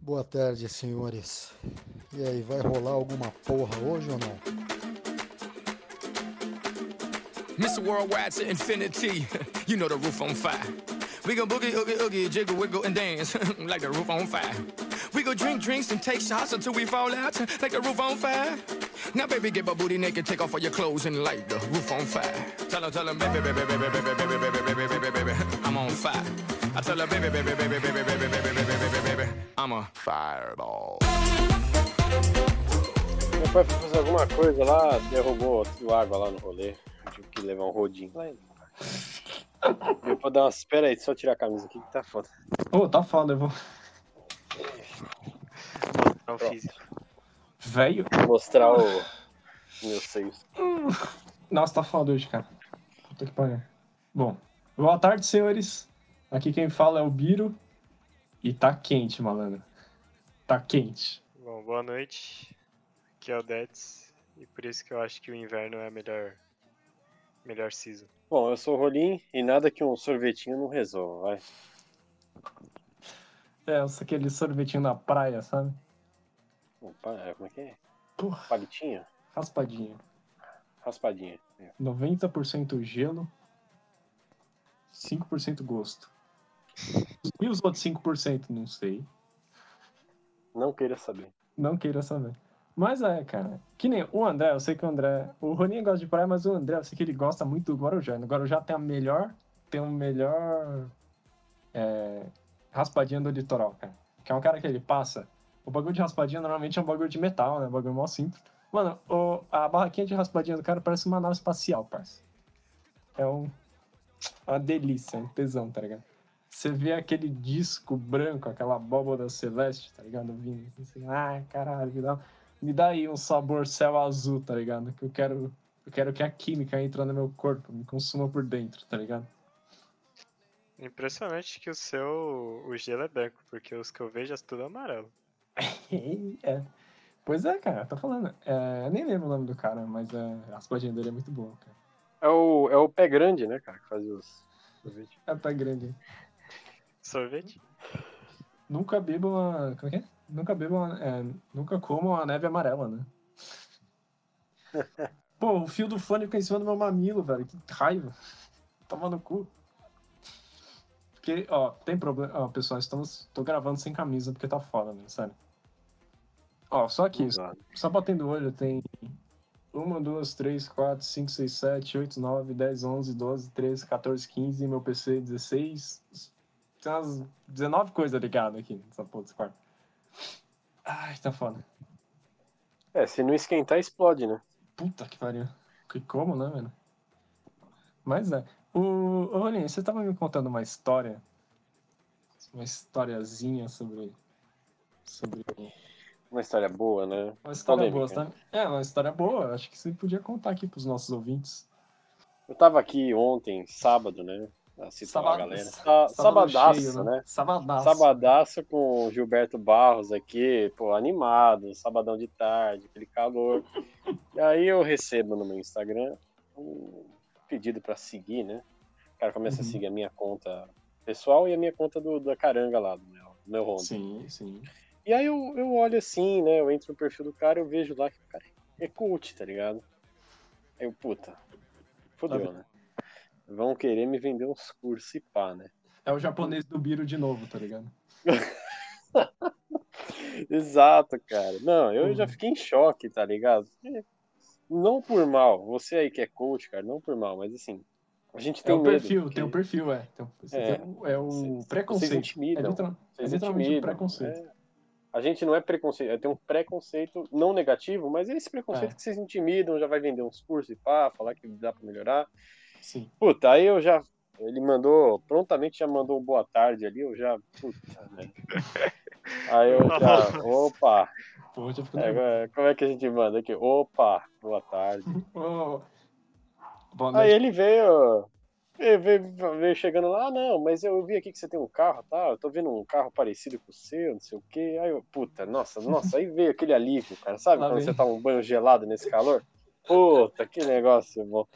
Boa tarde, senhores. E aí, vai rolar alguma porra hoje ou não? Mr. Worldwide to infinity. You know the roof on fire. We go boogie, oogie, oogie, jiggle, wiggle, and dance like the roof on fire. We go drink drinks and take shots until we fall out like the roof on fire. Now, baby, get my booty naked, take off all your clothes and light the roof on fire. Tell her, tell her, baby, baby, baby, baby, baby, baby, baby, baby, baby, baby, I'm on fire. I tell her, baby, baby, baby, baby, baby, baby, baby, baby, baby, baby, I'm a fireball. Meu pai foi fazer alguma coisa lá, derrubou água lá no rolê. Tive que levar um rodinho. Eu vou dar uma. Espera aí, só tirar a camisa aqui que tá foda. Ô, tá foda, eu vou. Não fiz. Velho. Vou mostrar o. Meus seios. Nossa, tá foda hoje, cara. Puta que pariu. Bom, boa tarde, senhores. Aqui quem fala é o Biro. E tá quente, malandro. Tá quente. Bom, boa noite. Aqui é o Dets. E por isso que eu acho que o inverno é a melhor, melhor season. Bom, eu sou o Rolim e nada que um sorvetinho não resolva, vai. É, aquele sorvetinho na praia, sabe? Opa, é, como é que é? Porra, Palitinho? raspadinha. Raspadinha. É. 90% gelo, 5% gosto. E os outros 5%? Não sei. Não queira saber. Não queira saber. Mas é, cara. Que nem o André, eu sei que o André. O Roninho gosta de praia, mas o André, eu sei que ele gosta muito do Guarujá. No Guarujá tem a melhor. Tem o melhor. É, raspadinha do litoral, cara. Que é um cara que ele passa. O bagulho de raspadinha normalmente é um bagulho de metal, né? Um bagulho mó simples. Mano, o- a barraquinha de raspadinha do cara parece uma nave espacial, parça. É um, uma delícia, um tesão, tá ligado? Você vê aquele disco branco, aquela abóbora celeste, tá ligado? Vindo assim, ah, caralho, me dá, me dá aí um sabor céu azul, tá ligado? Que eu quero, eu quero que a química entre no meu corpo, me consuma por dentro, tá ligado? Impressionante que o seu. O gelo é branco, porque os que eu vejo é tudo amarelo. é. Pois é, cara, tô falando. É, eu nem lembro o nome do cara, mas é, a raspadinha dele é muito boa, cara. É o, é o pé grande, né, cara, que fazia os sorvetes. É tá grande. Sorvete? Nunca bebo uma. Como é que é? Nunca bebo uma. é, nunca como uma neve amarela, né? Pô, o fio do fone fica em cima do meu mamilo, velho. Que raiva. Toma no cu. Porque, ó, tem problema. Ó, pessoal, estamos. Tô gravando sem camisa porque tá foda, né? Sério. Ó, só aqui, Exato. só batendo o olho, tem 1, 2, 3, 4, 5, 6, 7, 8, 9, 10, 11, 12, 13, 14, 15, meu PC 16. Tem umas 19 coisas ligadas aqui nessa porra desse quarto. Ai, tá foda. É, se não esquentar, explode, né? Puta que pariu. Que como, né, velho? Mas é. O, ô, Rolinho, você tava me contando uma história. Uma historiazinha sobre. Sobre. Uma história boa, né? Uma história Polêmica. boa, sabe? É, uma história boa. Acho que você podia contar aqui pros nossos ouvintes. Eu tava aqui ontem, sábado, né? Assistindo a galera. sábado Sabadaço, cheio, né? Sabadaço. Sabadaço com o Gilberto Barros aqui, pô, animado, sabadão de tarde, aquele calor. E aí eu recebo no meu Instagram um pedido pra seguir, né? O cara começa Uhum. a seguir a minha conta pessoal e a minha conta do, da caranga lá, do meu, do meu Honda. Sim, sim. E aí eu, eu olho assim, né? Eu entro no perfil do cara, eu vejo lá que o cara é coach, tá ligado? Aí eu, puta, fodeu, né? Vão querer me vender uns cursos e pá, né? É o japonês do Biro de novo, tá ligado? Exato, cara. Não, eu já Uhum. fiquei em choque, tá ligado? É, Não por mal, você aí que é coach, cara, não por mal, mas assim, a gente É tem o medo. perfil, porque tem o perfil, é. Tem o- você É. tem é o preconceito. vocês intimidam. É, literal- é Vocês literalmente o intimidam, preconceito. é. A gente não é preconceito, é tem um preconceito não negativo, mas é esse preconceito É. que vocês intimidam, já vai vender uns cursos e pá, falar que dá pra melhorar. Sim. Puta, aí eu já. Ele mandou, prontamente já mandou um boa tarde ali, eu já. Puta, né? Aí eu já. Opa! Pô, já fico É, como é que a gente manda aqui? Opa, boa tarde. Boa Aí ele veio, ele veio, veio chegando lá, ah, não, mas eu vi aqui que você tem um carro, tá? Eu tô vendo um carro parecido com o seu, não sei o quê. Aí eu, puta, nossa, nossa, aí veio aquele alívio, cara. Sabe Lá quando vem. você toma um banho gelado nesse calor? Puta, que negócio bom.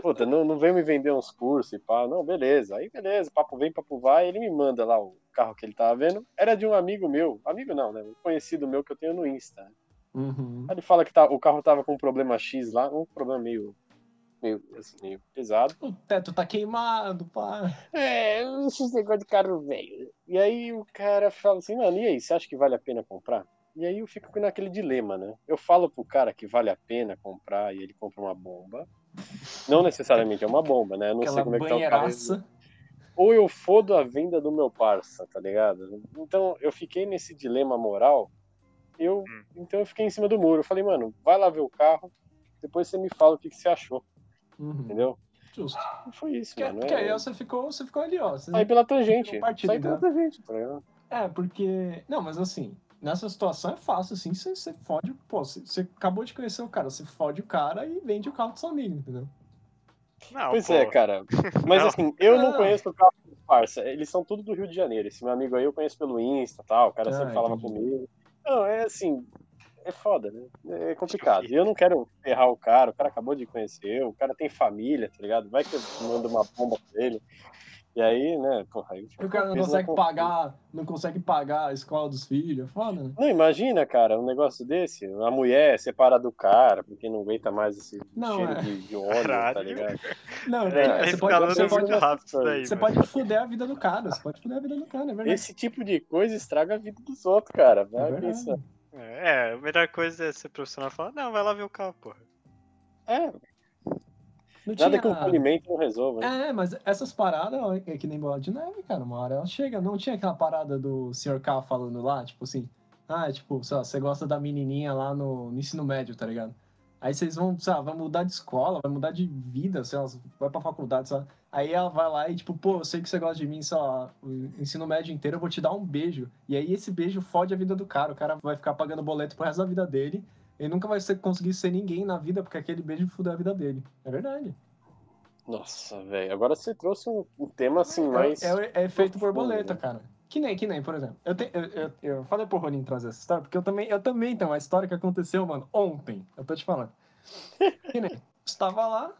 Puta, não, não vem me vender uns cursos e pá. Não, beleza. Aí, beleza, papo vem, papo vai. Ele me manda lá o carro que ele tava vendo. Era de um amigo meu. Amigo não, né? Um conhecido meu que eu tenho no Insta. Uhum. Aí ele fala que tá, o carro tava com um problema X lá. Um problema meio, meio, assim, meio pesado. O teto tá queimado, pá. É, esses negócio de carro velho. E aí o cara fala assim, mano, e aí, você acha que vale a pena comprar? E aí eu fico naquele dilema, né? Eu falo pro cara que vale a pena comprar e ele compra uma bomba. Não necessariamente é uma bomba, né? Eu não sei Aquela como é que tá o cara. Ou eu fodo a venda do meu parça, tá ligado? Então eu fiquei nesse dilema moral. Eu, Hum. então eu fiquei em cima do muro. Eu falei, mano, vai lá ver o carro, depois você me fala o que, que você achou, Uhum. entendeu? Justo. E foi isso, Porque, mano. porque aí É... você ficou, você ficou ali, ó. Você- Saí pela tangente. Saí pela tangente, tá ligado? É, porque. Não, mas assim, nessa situação é fácil, assim, você, você fode. Pô, você, você acabou de conhecer o cara, você fode o cara e vende o carro do seu amigo, entendeu? Não, Pois pô, é, cara. Mas Não. assim, eu não Não. conheço o carro do parça. Eles são tudo do Rio de Janeiro. Esse meu amigo aí eu conheço pelo Insta e tal. O cara Ah, sempre falava entendi. comigo. Não, é assim. É foda, né? É complicado. E eu não quero ferrar o cara. O cara acabou de conhecer eu. O cara tem família, tá ligado? Vai que eu mando uma bomba pra ele. E aí, né? Porra, aí E o cara não consegue consciência. pagar, não consegue pagar a escola dos filhos, é foda, né? Não, imagina, cara, um negócio desse. A mulher separa do cara porque não aguenta mais esse Não, cheiro é. de, de óleo, tá Caralho. ligado? Não, É, tá você pode, você muito pode, rápido isso daí, você mano. pode fuder a vida do cara, você pode fuder a vida do cara, é verdade. Esse tipo de coisa estraga a vida dos outros, cara. é Vai verdade. pensar. É, a melhor coisa é ser profissional e falar, não, vai lá ver o carro, porra. É, Não nada que um tinha- polimento não resolva. Né? É, mas essas paradas é que nem bola de neve, cara. Uma hora ela chega. Não tinha aquela parada do Sr. K falando lá, tipo assim, ah, tipo, sei lá, você gosta da menininha lá no, no ensino médio, tá ligado? Aí vocês vão, sei lá, vai mudar de escola, vai mudar de vida, sei lá, vai pra faculdade, sei lá. Aí ela vai lá e, tipo, pô, eu sei que você gosta de mim, sei lá, o ensino médio inteiro, eu vou te dar um beijo. E aí esse beijo fode a vida do cara. O cara vai ficar pagando boleto pro resto da vida dele. Ele nunca vai ser, conseguir ser ninguém na vida, porque aquele beijo fudeu a vida dele. É verdade. Nossa, velho. Agora você trouxe um, um tema assim É- mais. É, é efeito profundo, borboleta, né? cara. Que nem, que nem, por exemplo. Eu, te- eu, eu, eu falei pro Ronin trazer essa história, porque eu também, eu também tenho uma história que aconteceu, mano, ontem. Eu tô te falando. Que nem, estava lá,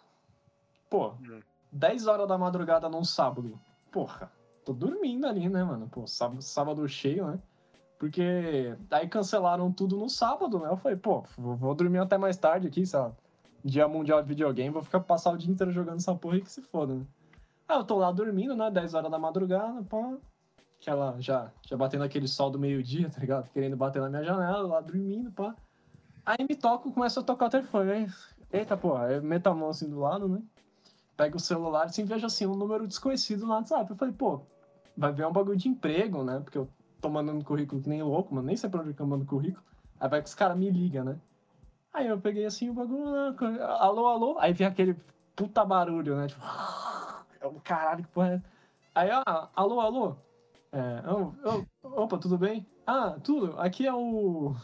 pô, Hum. 10 horas da madrugada num sábado. Porra, tô dormindo ali, né, mano? Pô, sábado, sábado cheio, né? Porque aí cancelaram tudo no sábado, né? Eu falei, pô, vou, dormir até mais tarde aqui, lá. Dia mundial de videogame, vou ficar passar o dia inteiro jogando essa porra aí que se foda, né? Aí eu tô lá dormindo, né? 10 horas da madrugada, pô. Aquela, já, já batendo aquele sol do meio-dia, tá ligado? Querendo bater na minha janela, lá dormindo, pá. Aí me toca, começa a tocar o telefone, aí, eita, pô, aí meto a mão assim do lado, né? Pego o celular, assim, vejo assim, um número desconhecido no WhatsApp. Eu falei, pô, vai ver um bagulho de emprego, né? Porque eu tô mandando currículo que nem louco, mano, nem sei pra onde que eu mando currículo. Aí vai que os caras me ligam, né? Aí eu peguei assim o bagulho, né? alô, alô, aí vem aquele puta barulho, né? Tipo, é um caralho que porra é? Aí, ah, alô, alô, é, opa, tudo bem? Ah, tudo, aqui é o,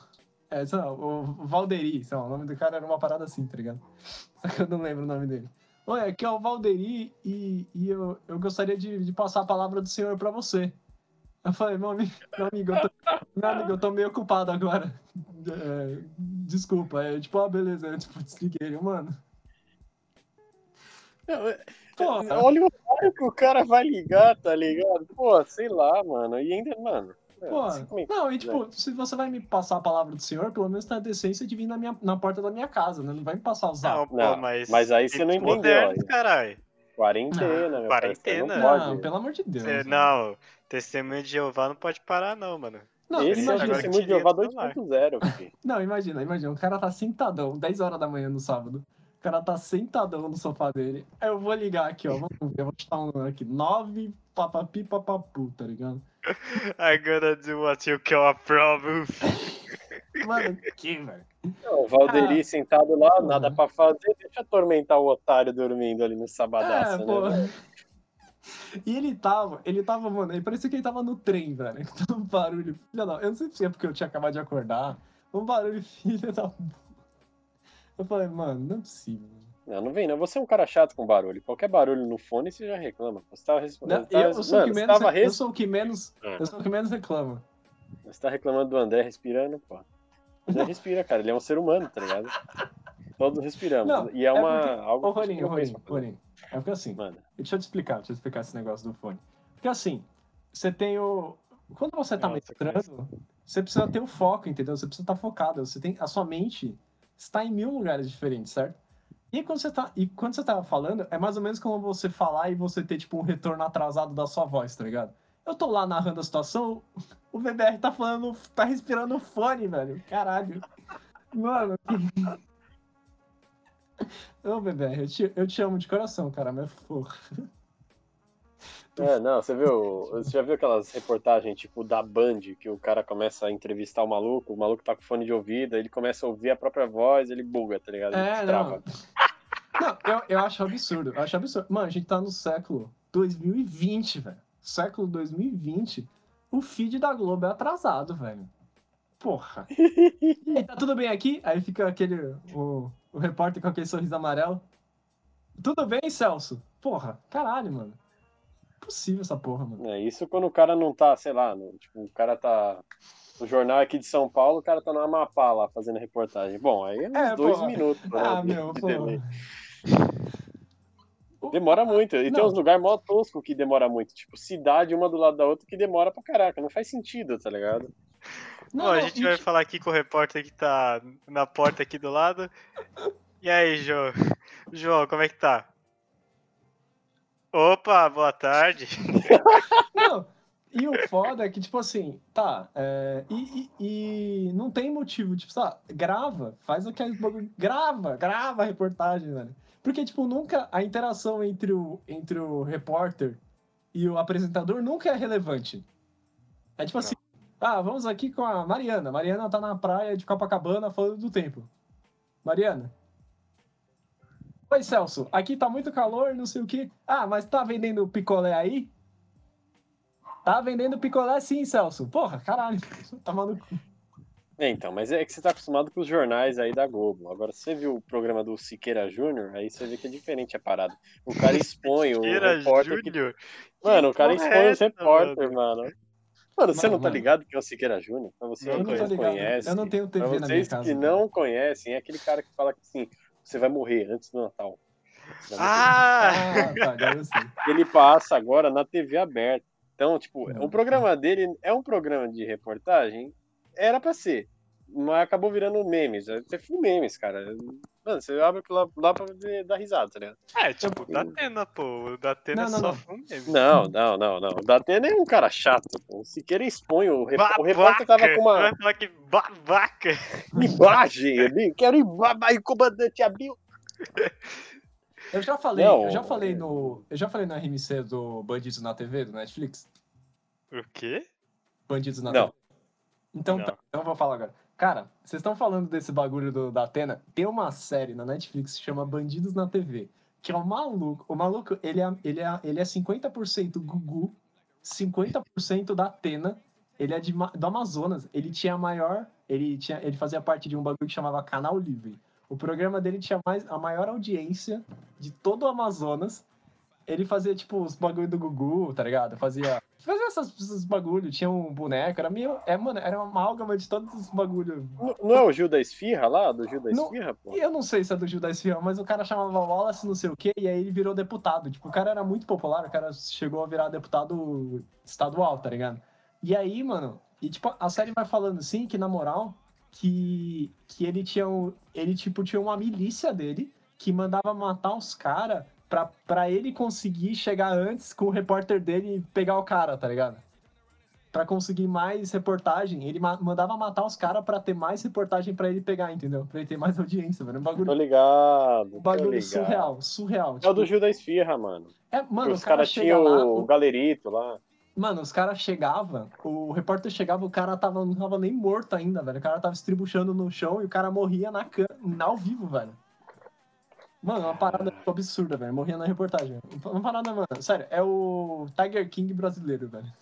é, sei lá, o Valderi, sei lá, o nome do cara era uma parada assim, tá ligado? Só que eu não lembro o nome dele. Oi, aqui é o Valderi e, e eu, eu gostaria de, de passar a palavra do senhor pra você. Eu falei, meu amigo, meu amigo, eu tô, meu amigo, eu tô meio ocupado agora. É, desculpa, é tipo, ah, beleza, eu tipo, desliguei, mano. Não, é- Pô, Olha o horário que o cara vai ligar, tá ligado? Pô, sei lá, mano. E ainda, mano. é, Pô, assim, é não, e tipo, se você vai me passar a palavra do senhor, pelo menos tem a decência de vir na, minha, na porta da minha casa, né? Não vai me passar o Não, zap. pô, Não, mas. mas aí você não entendeu, modernos, aí. caralho. Quarentena, meu quarentena. Não Não, pode. pelo amor de Deus. Cê- né? não, testemunho de Jeová não pode parar, não, mano. Não, Esse é o imagina, agora testemunho de Jeová direito no lar. 2.0, filho. não, imagina, imagina. O cara tá sentadão, 10 horas da manhã no sábado. O cara tá sentadão no sofá dele. Aí eu vou ligar aqui, ó. Vamos ver, eu vou chutar um número aqui. 9 papapi papapu, tá ligado? I gotta do what you can approve. Mano, que, velho? Não, o Valderi Ah. sentado lá, Porra. nada pra fazer, deixa atormentar o otário dormindo ali no sabadaço, É, né? E ele tava, ele tava, mano, aí parecia que ele tava no trem, velho. Um barulho, filha da. Eu não sei se é porque eu tinha acabado de acordar. Um barulho, filha da. Eu falei, mano, não é possível. Não, não vem, não. Você é um cara chato com barulho. Qualquer barulho no fone, você já reclama. Você tava respondendo. Não, eu, sou o que Mano, menos, tava eu res- sou o que menos, Ah. eu sou o que menos reclama. Você tá reclamando do André respirando, pô. André respira, cara. Ele é um ser humano, tá ligado? Todos respiramos. Não, e é uma. porque- algo Ô, Roninho, Roninho. Roninho. É porque assim, Mano, deixa eu te explicar, deixa eu explicar esse negócio do fone. Porque assim, você tem o. Quando você tá Nossa, mestrando, você precisa ter o foco, entendeu? Você precisa estar focado. Você tem. A sua mente está em mil lugares diferentes, certo? E quando você tá, e quando você tá falando, é mais ou menos como você falar e você ter, tipo, um retorno atrasado da sua voz, tá ligado? Eu tô lá narrando a situação, o VBR tá falando, tá respirando fone, velho. Caralho. Mano. Ô, VBR, eu te, eu te amo de coração, cara, mas porra. É, não, você viu. Você já viu aquelas reportagens, tipo, da Band, que o cara começa a entrevistar o maluco, o maluco tá com fone de ouvido, ele começa a ouvir a própria voz, ele buga, tá ligado? Ele É, trava. não. Não, eu, eu acho absurdo. Eu acho absurdo. Mano, a gente tá no século 2020, velho. Século 2020. O feed da Globo é atrasado, velho. Porra. E aí, tá tudo bem aqui? Aí fica aquele. O, o repórter com aquele sorriso amarelo. Tudo bem, Celso? Porra, caralho, mano. Impossível essa porra, mano. É, isso quando o cara não tá, sei lá, no- tipo, o cara tá no jornal aqui de São Paulo, o cara tá no Amapá lá fazendo reportagem. Bom, aí é uns É, dois porra. minutos. né, Ah, meu, delay. Demora muito. E tem Não. uns lugares mó tosco que demora muito. Tipo, cidade uma do lado da outra que demora pra caraca. Não faz sentido, tá ligado? Não, Bom, a gente vai falar aqui com o repórter que tá na porta aqui do lado. E aí, João? João, como é que tá? Opa, boa tarde. Não, e o foda é que, tipo assim, tá, é, e, e- e não tem motivo, tipo, sabe, grava, faz aquele bagulho, grava, grava a reportagem, velho. Porque, tipo, nunca, a interação entre o, entre o repórter e o apresentador nunca é relevante. É tipo assim, ah, vamos aqui com a Mariana. Mariana tá na praia de Copacabana falando do tempo. Mariana. Oi, Celso. Aqui tá muito calor, não sei o quê. Ah, mas tá vendendo picolé aí? Tá vendendo picolé sim, Celso. Porra, caralho. Tá maluco. É, então, mas é que você tá acostumado com os jornais aí da Globo. Agora, você viu o programa do Siqueira Júnior, aí você vê que é diferente a parada. O cara expõe o repórter. Que... Mano, o cara é expõe os essa, repórter, mano. Mano, você Mano, não tá mano. ligado que é o Siqueira Júnior? Pra você Eu que não conhece. Eu não tenho TV pra na minha vocês casa, que velho. não conhecem, é aquele cara que fala que assim, você vai morrer antes do Natal. Ah! Ah, tá, agora eu sei. ele passa agora na TV aberta. Então, tipo, o programa dele é um programa de reportagem, era pra ser, mas acabou virando memes. Você foi memes, cara. Mano, você abre lá, lá pra dar risada, tá ligado? É, tipo, o Datena, pô. O Datena Não, é não, só não. mesmo. Não, não, não, não. O Datena é um cara chato. Pô. O Siqueira expõe, o, rep... o repórter tava com uma que babaca! imagem ali, quero ir, o comandante abriu. Eu já falei, Não. eu já falei no. Eu já falei no RMC do Bandidos na TV, do Netflix. O quê? Bandidos na Não. TV. Então, tá, então eu vou falar agora. Cara, vocês estão falando desse bagulho do, da Atena? Tem uma série na Netflix que se chama Bandidos na TV. Que é um maluco. O maluco, ele é, ele é, ele é 50% Gugu, 50% da Atena. Ele é de, do Amazonas. Ele tinha a maior. Ele, tinha, ele fazia parte de um bagulho que chamava Canal Livre. O programa dele tinha mais, a maior audiência de todo o Amazonas. Ele fazia, tipo, os bagulho do Gugu, tá ligado? Fazia. Fazia essas, esses bagulho, tinha um boneco, era meio. É, mano, era uma amálgama de todos os bagulho. Não, não é o Gil da Esfirra lá? Do Gil da Não. Esfirra, pô? E eu não sei se é do Gil da Esfirra, mas o cara chamava Wallace não sei o quê, e aí ele virou deputado. Tipo, o cara era muito popular, o cara chegou a virar deputado estadual, tá ligado? E aí, mano, e tipo, a série vai falando assim, que na moral, que, que ele tinha um, ele tipo tinha uma milícia dele que mandava matar os caras pra, pra ele conseguir chegar antes com o repórter dele e pegar o cara, tá ligado? Pra conseguir mais reportagem, ele ma- mandava matar os caras pra ter mais reportagem pra ele pegar, entendeu? Pra ele ter mais audiência, velho. Um Tô bagulho, ligado. um Tô bagulho ligado. surreal, surreal. É o tipo, do Gil da Esfirra, mano. é, mano, Os o cara caras chega tinham o o- galerito lá. Mano, os caras chegavam, o repórter chegava, o cara tava, não tava nem morto ainda, velho. O cara tava estribuchando no chão e o cara morria na cam... ao vivo, velho. Mano, uma parada absurda, velho. Morria na reportagem. Uma parada, mano. Sério, é o Tiger King brasileiro, velho.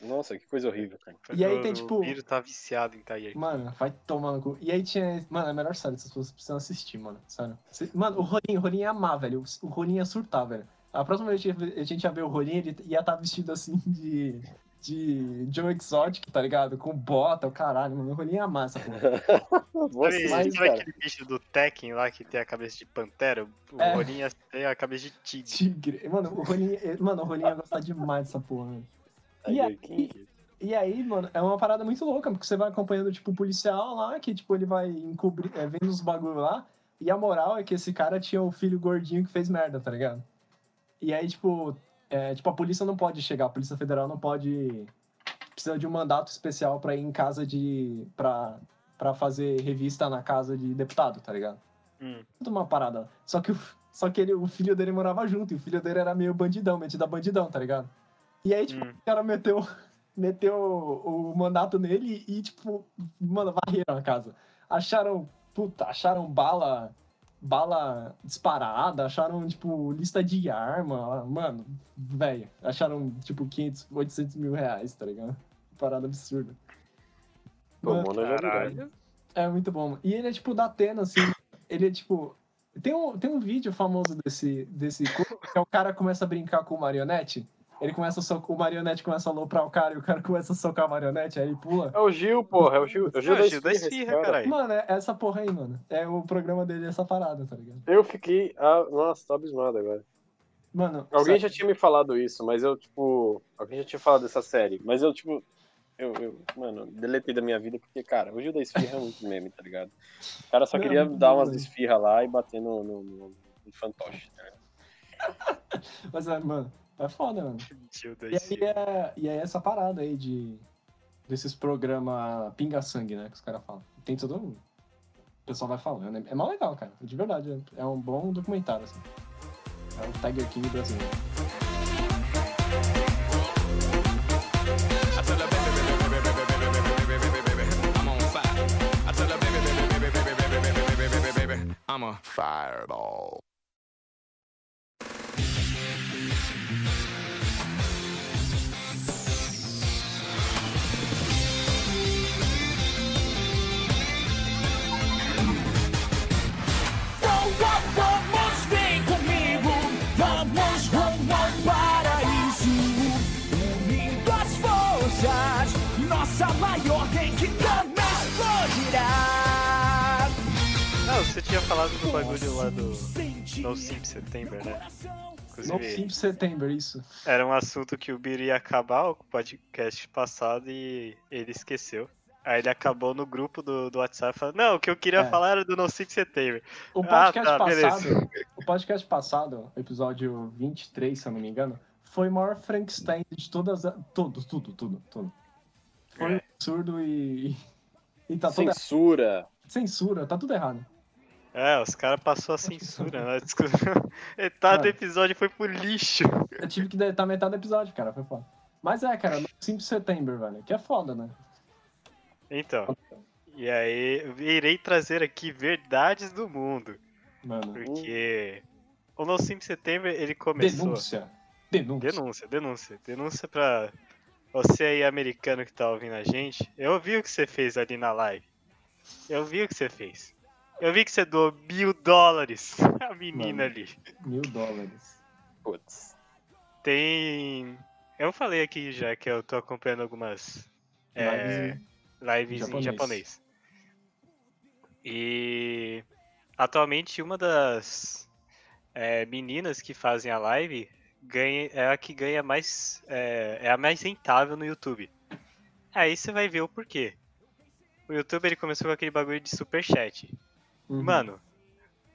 Nossa, que coisa horrível, cara. E aí tem, tipo- O Biro tá viciado em Tiger. Mano, vai tomar no cu. E aí tinha. Mano, é a melhor série, pessoas precisam assistir, mano. Sério. Mano, o Rolinho, o Rolinho ia amar, velho. O Rolinho ia surtar, velho. A próxima vez que a gente ia ver o Rolinho, ele ia estar vestido assim de. De Joe Exotic, tá ligado? Com bota, o caralho, mano. O Rolinho é massa, pô. Você, Sabe, mas, cara. aquele bicho do Tekken lá que tem a cabeça de pantera? O É. Rolinha tem a cabeça de tigre. Tigre. Mano, o Rolinho, mano, o Rolinho ia gostar demais dessa porra, mano. E Tiger aí- King. E aí, mano, é uma parada muito louca, porque você vai acompanhando, tipo, o policial lá, que, tipo, ele vai encobrir, é, vendo os bagulho lá, e a moral é que esse cara tinha um filho gordinho que fez merda, tá ligado? E aí, tipo, é, tipo, a polícia não pode chegar, a Polícia Federal não pode... Precisa de um mandato especial pra ir em casa de... pra, pra fazer revista na casa de deputado, tá ligado? Hum. Tudo uma parada. Só que, o, só que ele, o filho dele morava junto, e o filho dele era meio bandidão, metido a bandidão, tá ligado? E aí, tipo, Hum. o cara meteu, meteu o, o mandato nele e, tipo, mano, varreram a casa. Acharam, puta, acharam bala, bala disparada, acharam, tipo, lista de arma, mano, velho. Acharam, tipo, 500, 800 mil reais, tá ligado? Parada absurda. Virou. Caralho. é muito bom. E ele é tipo da Atena, assim. Ele é tipo. Tem um, tem um vídeo famoso desse, desse corpo, que é o cara começa a brincar com o marionete. Ele começa a socar, o marionete começa a aloprar o cara e o cara começa a socar a marionete, aí ele pula. É o Gil, porra. É o Gil, é o Gil Não, da Gil da Esfirra, esse Esfirra, cara. caralho. Mano, é essa porra aí, mano. É o programa dele, essa parada, tá ligado? Eu fiquei. Ah, nossa, tô abismado agora. Mano, Alguém já sabe- tinha me falado isso, mas eu, tipo. Alguém já tinha falado dessa série, mas eu, tipo. Eu, eu, mano, deletei da minha vida porque, cara, o Gil da Esfirra é muito meme, tá ligado? O cara só Não, queria muito dar umas esfirras lá e bater no, no, no, no fantoche, tá ligado? Mas, é, mano, é foda, mano. E aí é, e aí é essa parada aí de. Desses programas pinga-sangue, né? Que os caras falam. Tem todo mundo. O pessoal vai falando. É, é mó legal, cara. De verdade. É um bom documentário, assim. É o Tiger King brasileiro. I tell her, tinha falado do bagulho lá do No Sim September, né? No Inclusive, 5 de setembro, isso. era um assunto que o Biro ia acabar o podcast passado e ele esqueceu. Aí ele acabou no grupo do, do WhatsApp falando, não, o que eu queria É. falar era do No Sim September. O Ah, podcast tá, beleza. passado. O podcast passado, episódio 23, se eu não me engano, foi o maior Frankenstein de todas as. Tudo, tudo, tudo, tudo. Foi É. um absurdo e. E tá. Censura. Censura, tá tudo errado. É, os caras passou a censura, né? Desculpa. Metade do Mano. episódio foi pro lixo. Eu tive que deletar metade do episódio, cara. Foi foda. Mas é, cara, no 5 de setembro, velho. Que é foda, né? Então, e aí eu irei trazer aqui verdades do mundo. Mano. Porque o No Sim September, ele começou... Denúncia. Denúncia. Denúncia, denúncia. Denúncia pra você aí, americano que tá ouvindo a gente. Eu vi o que você fez ali na live. Eu vi o que você fez. Eu vi que você doou mil dólares a menina Mano. ali. Mil dólares. Putz. Tem. Eu falei aqui já que eu tô acompanhando algumas é, Lives lives em em japonês. E atualmente uma das é, meninas que fazem a live ganha, é a que ganha mais. É, é a mais rentável no YouTube. Aí você vai ver o porquê. O YouTube ele começou com aquele bagulho de superchat. Uhum. Mano,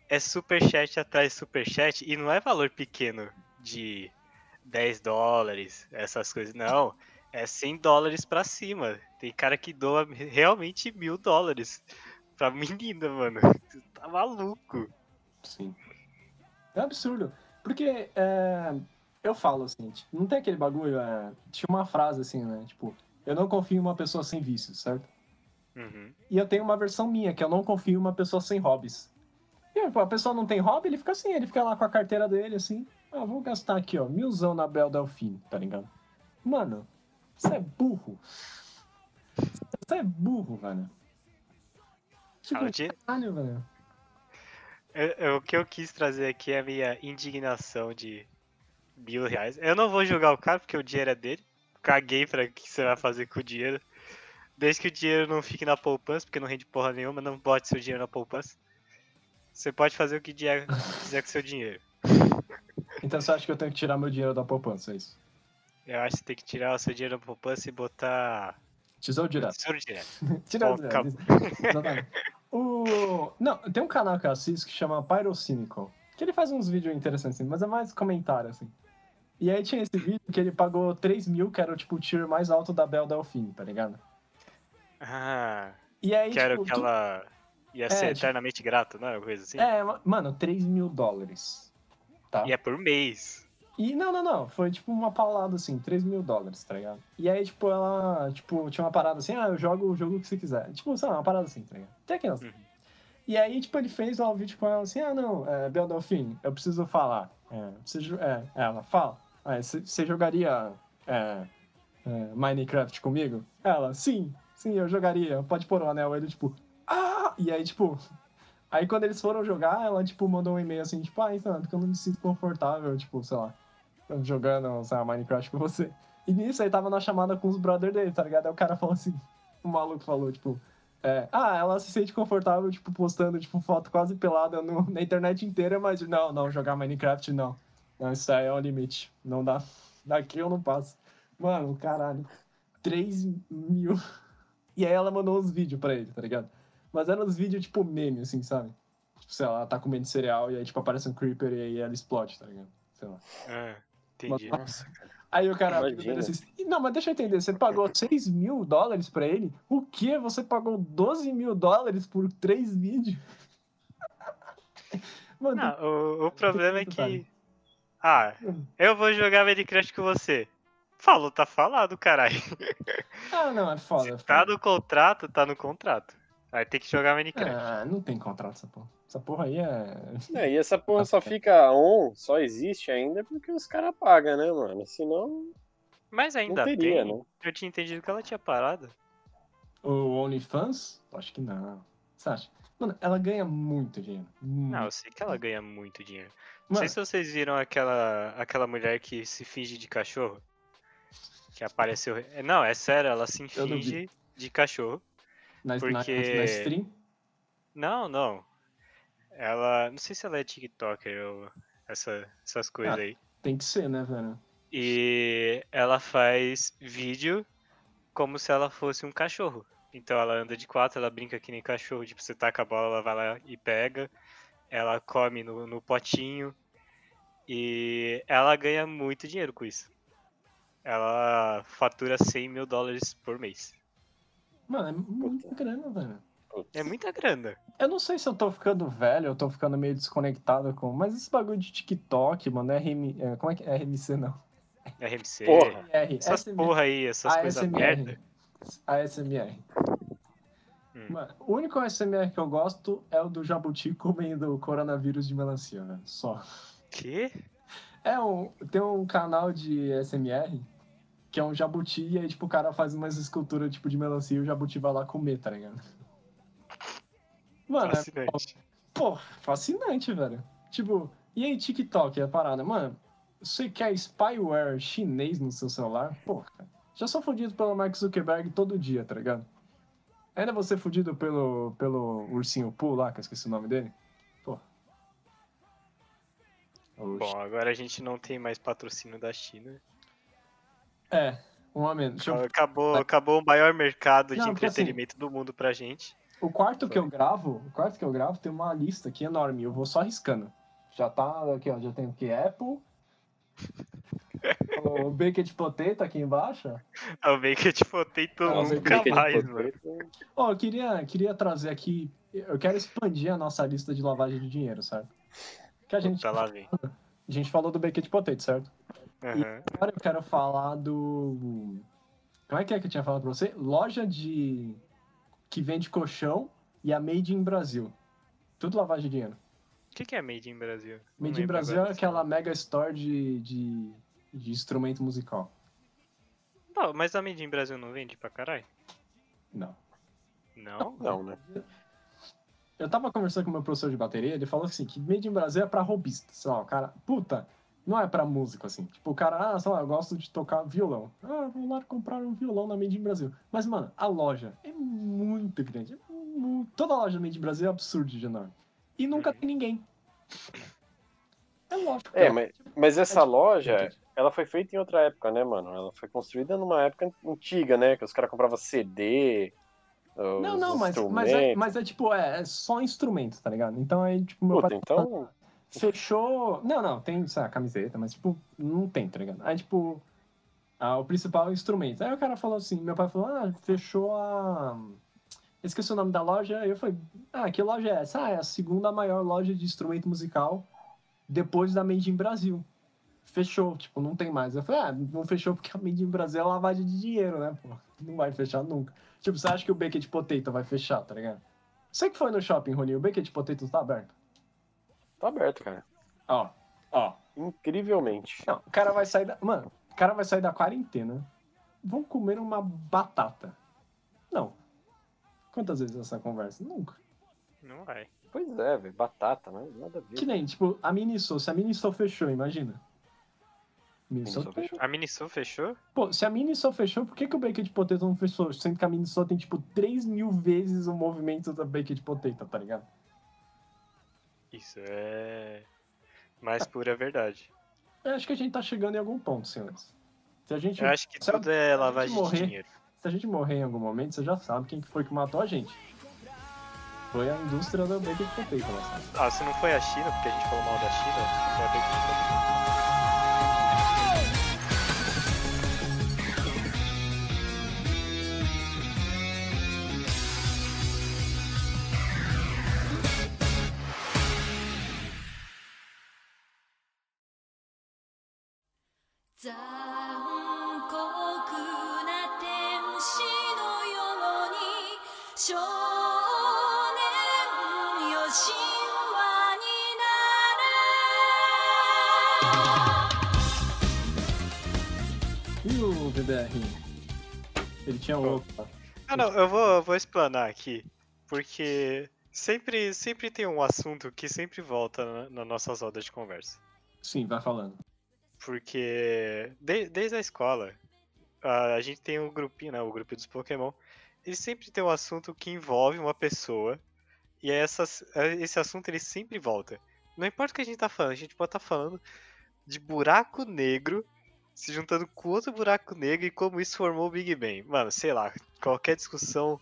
é superchat atrás de superchat e não é valor pequeno de 10 dólares, essas coisas. Não, é 100 dólares pra cima. Tem cara que doa realmente mil dólares pra menina, mano. Tu tá maluco. Sim. É absurdo. Porque é, eu falo assim, tipo, não tem aquele bagulho. é, tinha uma frase assim, né? Tipo, eu não confio em uma pessoa sem vícios, certo? Uhum. E eu tenho uma versão minha, que eu não confio em uma pessoa sem hobbies. E a pessoa não tem hobby, ele fica assim, ele fica lá com a carteira dele, assim. Ah, vou gastar aqui, ó, milzão na Bel Delfim, tá ligado? Mano, você é burro. Você é burro, velho. Tipo, caralho, velho. Eu- eu- o que eu quis trazer aqui é a minha indignação de mil reais. Eu não vou julgar o cara porque o dinheiro é dele. Caguei pra o que você vai fazer com o dinheiro. Desde que o dinheiro não fique na poupança, porque não rende porra nenhuma, não bote seu dinheiro na poupança. Você pode fazer o que quiser com seu dinheiro. Então você acha que eu tenho que tirar meu dinheiro da poupança, é isso? Eu acho que você tem que tirar o seu dinheiro da poupança e botar Tesouro direto. tesouro direto. As acabou. Exatamente. O... Não, tem um canal que eu assisto que chama Pyrocynical. Que ele faz uns vídeos interessantes, assim, mas é mais comentário, assim. E aí tinha esse vídeo que ele pagou 3 mil, que era tipo, o tier mais alto da Bel Delfine, tá ligado? Ah, E aí, quero tipo, que tu- ela ia É, ser tipo- eternamente grata, não é? Uma coisa assim? É, ma- mano, 3 mil dólares. Tá? E é por mês. E não, não, não. Foi tipo uma paulada assim, 3 mil dólares, tá ligado? E aí, tipo, ela, tipo, tinha uma parada assim, ah, eu jogo o jogo que você quiser. Tipo, sei lá, uma parada assim, tá ligado? Até que. Uhum. E aí, tipo, ele fez lá um vídeo com ela assim, ah, não, é, Bel Delfim, eu preciso falar. É, preciso, é, ela, fala. Você você jogaria é, é, Minecraft comigo? Ela, sim, sim, eu jogaria. Pode pôr o anel. Ele, tipo, ah! E aí, tipo, Aí quando eles foram jogar, ela, tipo, mandou um e-mail assim, tipo, ah, então, porque eu não me sinto confortável, tipo, sei lá, jogando, sei lá, Minecraft com você. E nisso aí tava na chamada com os brothers dele, tá ligado? Aí o cara falou assim, o maluco falou, tipo, é, ah, ela se sente confortável, tipo, postando, tipo, foto quase pelada no- na internet inteira, mas não, não, jogar Minecraft não. Não, isso aí é o limite. Não dá. Daqui eu não passo. Mano, caralho. 3 mil. E aí ela mandou uns vídeos pra ele, tá ligado? Mas eram uns vídeos tipo meme, assim, sabe? Tipo, sei lá, ela tá comendo cereal e aí, tipo, aparece um creeper e aí ela explode, tá ligado? Sei lá. Ah, entendi. Nossa, cara. Aí o cara assim, "Ih, não, mas deixa eu entender, você pagou 6 mil dólares pra ele? O quê? Você pagou 12 mil dólares por três vídeos? Mano, Não, o, o problema é detalhe. que. Ah, eu vou jogar Minecraft com você. Falou, tá falado, caralho. ah, não, é foda. Se é tá foda. no contrato, tá no contrato. Aí tem que jogar Minecraft. Ah, não tem contrato essa porra. Essa porra aí é. É, e essa porra só fica on, só existe ainda porque os caras pagam, né, mano? Senão Mas não ainda teria, tem. né? Eu tinha entendido que ela tinha parado. O OnlyFans? Acho que não. Você acha? Mano, ela ganha muito dinheiro. Não, eu Muito. sei que ela ganha muito dinheiro. Não sei se vocês viram aquela, aquela mulher que se finge de cachorro. Que apareceu. é, Não, é sério, ela se finge de cachorro. na, na, porque- na stream? Não, não. Ela. Não sei se ela é TikToker ou essa, essas coisas Ah. aí. Tem que ser, né, velho? E ela faz vídeo como se ela fosse um cachorro. Então ela anda de quatro, ela brinca que nem cachorro. Tipo, você taca a bola, ela vai lá e pega. Ela come no, no potinho. E ela ganha muito dinheiro com isso. Ela fatura 100 mil dólares por mês. Mano, é muita grana, velho. É muita grana. Eu não sei se eu tô ficando velho, eu tô ficando meio desconectado com. Mas esse bagulho de TikTok, mano, é RM... é, Como é que é RMC, não? RMC. Porra. R, Essas SM... porra aí, essas coisas merda. ASMR. Hum. Mano, o único ASMR que eu gosto é o do Jabuti comendo coronavírus de melancia, velho. Só. Que? É um. Tem um canal de ASMR que é um jabuti e aí, tipo, o cara faz umas esculturas tipo de melancia e o jabuti vai lá comer, tá ligado? Mano, é, Fascinante. pô, fascinante, velho. Tipo, e aí TikTok é a parada, mano. Você quer spyware chinês no seu celular? Porra, já sou fudido pelo Mark Zuckerberg todo dia, tá ligado? Ainda vou ser fudido pelo, pelo ursinho Poo lá, que eu esqueci o nome dele. Porra. O Bom, agora a gente não tem mais patrocínio da China. É, um. Deixa eu- Acabou, acabou o maior mercado de Não, assim- entretenimento do mundo pra gente. O quarto que eu gravo, o quarto que eu gravo tem uma lista aqui enorme. Eu vou só riscando. Já tá aqui, ó. Já tem o que? Apple. o Baked Potato aqui embaixo. te botei tu Não, nunca Aquele mais, mano. porteiro, Ó, eu queria, queria trazer aqui. Eu quero expandir a nossa lista de lavagem de dinheiro, certo? Que a gente, Tá lá, vem. a gente falou do Baked Potato, certo? Aham. Agora eu quero falar do. Como é que é que eu tinha falado pra você? Loja de. que vende colchão e a Made in Brasil. Tudo lavagem de dinheiro. O que, que é Made in Brasil? Made in Brasil é aquela mega store de, de, de instrumento musical. Não, mas a Made in Brasil não vende pra caralho? Não. Não? Não, né? Eu tava conversando com o meu professor de bateria, ele falou assim, que Made in Brasil é pra robista. Sei lá, o cara, puta, Não é pra músico, assim. Tipo, o cara, ah, sei lá, eu gosto de tocar violão. Ah, vou lá comprar um violão na Made in Brasil. Mas, mano, a loja é muito grande. É mu- Toda loja Made in Brasil é absurdo de enorme. E nunca Uhum. tem ninguém. É lógico. É, mas, mas essa É loja, ela foi feita em outra época, né, mano? Ela foi construída numa época antiga, né? Que os caras compravam CD. Não, não, mas, mas, é, mas é tipo, é, é só instrumento, tá ligado? Então aí, tipo, meu Puta, pai então. Fechou. Não, não, tem, sei lá, camiseta, mas tipo, não tem, tá ligado? Aí, tipo, ah, o principal é o instrumento. Aí o cara falou assim, meu pai falou, ah, fechou a. Esqueci o nome da loja, aí eu falei, ah, que loja é essa? Ah, é a segunda maior loja de instrumento musical depois da Made in Brasil. Fechou, tipo, não tem mais. Eu falei, ah, não fechou porque a Made in Brasil é lavagem de dinheiro, né, pô? Não vai fechar nunca. Tipo, você acha que o Baked Potato vai fechar, tá ligado? Você que foi no shopping, Rony, o Baked Potato tá aberto? Tá aberto, cara. Ó, ó. Incrivelmente. Não, o cara vai sair da. Mano, o cara vai sair da quarentena. Vão comer uma batata. Não. Quantas vezes essa conversa? Nunca. Não vai. Pois é, velho. Batata, né? Nada a ver. Que nem, tipo, a Miniso. Se a Miniso fechou, imagina. Miniso Miniso fechou. A Minisul fechou? Pô, se a Miniso fechou, por que, que o Baked Potato não fechou? Sendo que a Miniso tem, tipo, 3 mil vezes o movimento da Baked Potato, tá ligado? Isso é. Mais pura verdade. Eu acho que a gente tá chegando em algum ponto, senhores. Se a gente, Eu acho que tudo é lavagem de morrer- dinheiro. se a gente morrer em algum momento, você já sabe quem que foi que matou a gente. Foi a indústria da Baked Potato, lá, sabe? Ah, se não foi a China, porque a gente falou mal da China, foi a Baked「explanar aqui, porque sempre, sempre tem um assunto que sempre volta na, nas nossas rodas de conversa. Sim, vai falando. Porque de- desde a escola, a, a gente tem um grupinho, né, o grupo dos Pokémon, ele sempre tem um assunto que envolve uma pessoa, e essas, esse assunto ele sempre volta. Não importa o que a gente tá falando, a gente pode estar falando de buraco negro se juntando com outro buraco negro e como isso formou o Big Bang. Mano, sei lá, qualquer discussão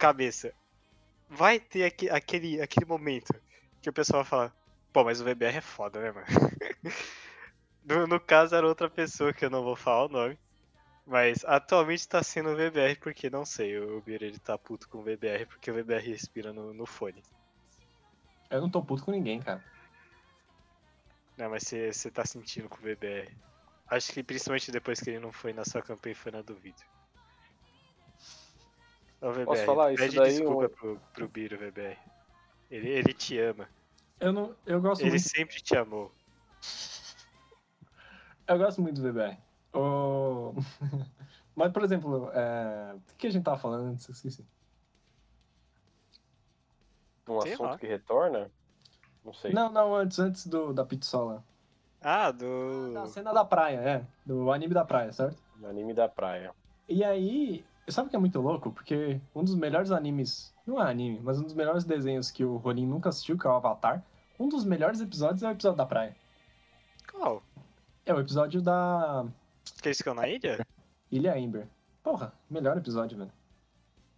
cabeça. Vai ter aque- aquele, aquele momento que o pessoal fala, pô, mas o VBR é foda, né, mano? no, no caso era outra pessoa que eu não vou falar o nome. Mas atualmente tá sendo o VBR porque não sei, o Bira ele tá puto com o VBR porque o VBR respira no, no fone. Eu não tô puto com ninguém, cara. Não, mas você tá sentindo com o VBR. Acho que principalmente depois que ele não foi na sua campanha e foi na do. Ô, VBR, Posso falar isso pede daí, desculpa um- pro, pro Biro, VBR. Ele, ele te ama. Eu, não, eu gosto Ele muito. sempre te amou. Eu gosto muito do VBR. O... Mas, por exemplo, é... o que a gente tava falando antes? Eu Esqueci. Um Sei assunto lá. que retorna? Não sei. Não, não, antes, antes do, da pizzola. Ah, do. Da cena da praia, é. Do anime da praia, certo? No anime da praia. E aí, sabe o que é muito louco? Porque um dos melhores animes, não é anime, mas um dos melhores desenhos que o Ronin nunca assistiu, que é o Avatar, um dos melhores episódios é o episódio da praia. Qual? É o episódio da Que eles ficam na ilha? Ilha Ember. Porra, melhor episódio, velho.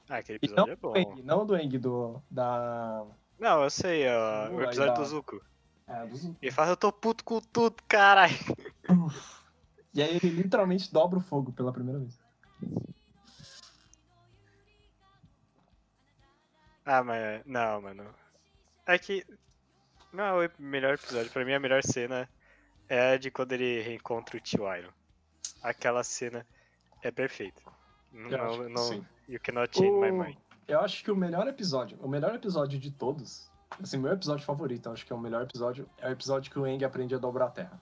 Ah, aquele E não episódio é bom. do Eng, não do Eng, do, da... Não, eu sei, ó, o episódio dá- do Zuko. É, do... Ele fala, eu tô puto com tudo, caralho. E aí ele literalmente dobra o fogo pela primeira vez. Ah, mas. Não, mano. É que. Não é o melhor episódio. Pra mim, a melhor cena é a de quando ele reencontra o tio Iron. Aquela cena é perfeita. Eu acho Não, que não, sim. you cannot change my O- mind. Eu acho que o melhor episódio, o melhor episódio de todos, assim, meu episódio favorito, eu acho que é o melhor episódio, é o episódio que o Eng aprende a dobrar a terra.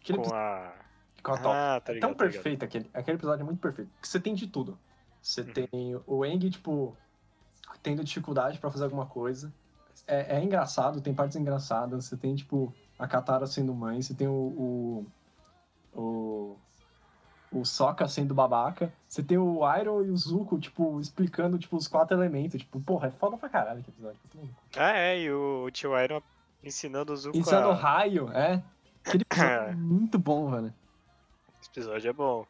Aquele Com episódio a. com a Top. Ah, tá É ligado. tão tá perfeito aquele. Aquele episódio é muito perfeito. Porque você tem de tudo. Você Uhum. tem o Eng, tipo, tendo dificuldade pra fazer alguma coisa. É, é engraçado, tem partes engraçadas. Você tem, tipo, a Katara sendo mãe, você tem o. o. o, o Sokka sendo babaca, você tem o Iroh e o Zuko, tipo, explicando, tipo, os quatro elementos. Tipo, porra, é foda pra caralho aquele episódio. Ah, é, e o, o tio Iron ensinando o Zuko Insano a... raio, é. Aquele episódio é muito bom, velho. Esse episódio é bom.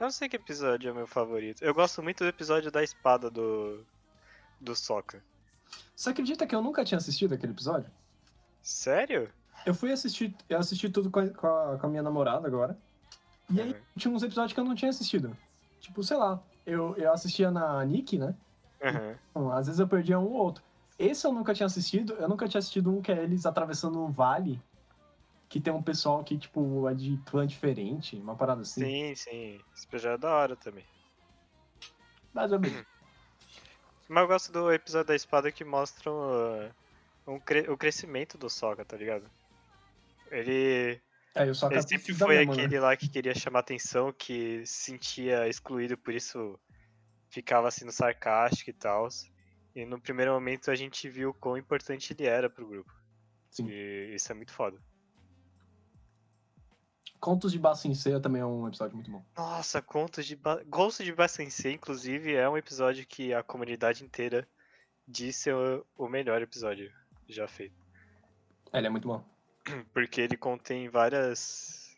Eu não sei que episódio é meu favorito. Eu gosto muito do episódio da espada do. Do Sokka. Você acredita que eu nunca tinha assistido aquele episódio? Sério? Eu fui assistir, eu assisti tudo com a, com a- com a minha namorada agora. E aí Uhum. tinha uns episódios que eu não tinha assistido. Tipo, sei lá, eu, eu assistia na Nick, né? Aham. Então, às vezes eu perdia um ou outro. Esse eu nunca tinha assistido, eu nunca tinha assistido um que é eles atravessando um vale. Que tem um pessoal que, tipo, é de clã diferente, uma parada assim. Sim, sim. Esse episódio é da hora também. Mais ou menos. Mas eu gosto do episódio da espada que mostra o, um cre- o crescimento do Sokka, tá ligado? Ele, É, eu só ele sempre foi aquele lá que queria chamar atenção, que se sentia excluído, por isso ficava sendo sarcástico e tal. E no primeiro momento a gente viu o quão importante ele era pro grupo. Sim. E isso é muito foda. Contos de Bassinceia também é um episódio muito bom. Nossa, Contos de ba... Ghost de Basensei, inclusive, é um episódio que a comunidade inteira diz ser o- melhor episódio já feito. É, ele é muito bom. Porque ele contém várias.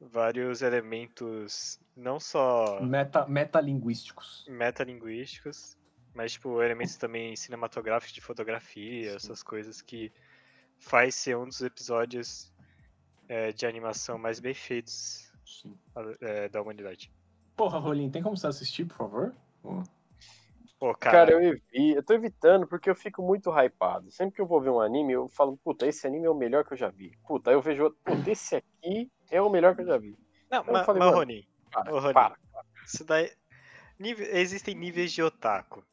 vários elementos não só Meta, metalinguísticos. metalinguísticos, mas tipo, elementos também cinematográficos de fotografia, essas coisas que faz ser um dos episódios é, de animação mais bem feitos Sim. é, da humanidade. Porra, Rolim, tem como você assistir, por favor? Pô, Cara, cara, eu, evi... eu tô evitando porque eu fico muito hypado. Sempre que eu vou ver um anime, eu falo, puta, esse anime é o melhor que eu já vi. Puta, aí eu vejo outro, puta, esse aqui é o melhor que eu já vi. não, mas, mano, Ronin, Para, Ô, Rony, para. isso daí. nível- Existem níveis de otaku.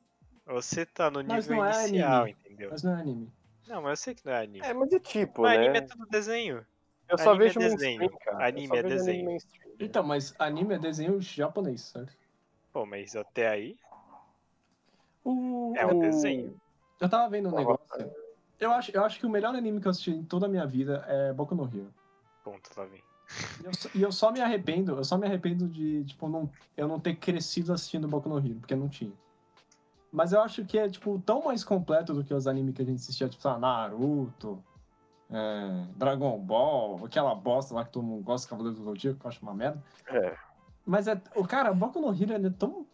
Você tá no Mas nível não é inicial, anime. entendeu? Mas não é anime. Não, mas eu sei que não é anime. É, mas é tipo, mas né? anime é tudo desenho. Eu só anime é vejo desenho. mainstream, cara. Anime é desenho. Anime. Então, mas anime é desenho japonês, certo? Pô, mas até aí O, é um o- desenho. Eu tava vendo um negócio. Eu acho, eu acho que o melhor anime que eu assisti em toda a minha vida é Boku no Hero. Ponto, lá vem. E eu, só- e eu só me arrependo, eu só me arrependo de, tipo, não, eu não ter crescido assistindo Boku no Hero, porque não tinha. Mas eu acho que é, tipo, tão mais completo do que os animes que a gente assistia, tipo, sei lá, Naruto, é, Dragon Ball, aquela bosta lá que todo mundo gosta, Cavaleiro do Zodíaco, que eu acho uma merda. É. Mas é, o cara, Boku no Hero, ele é tão...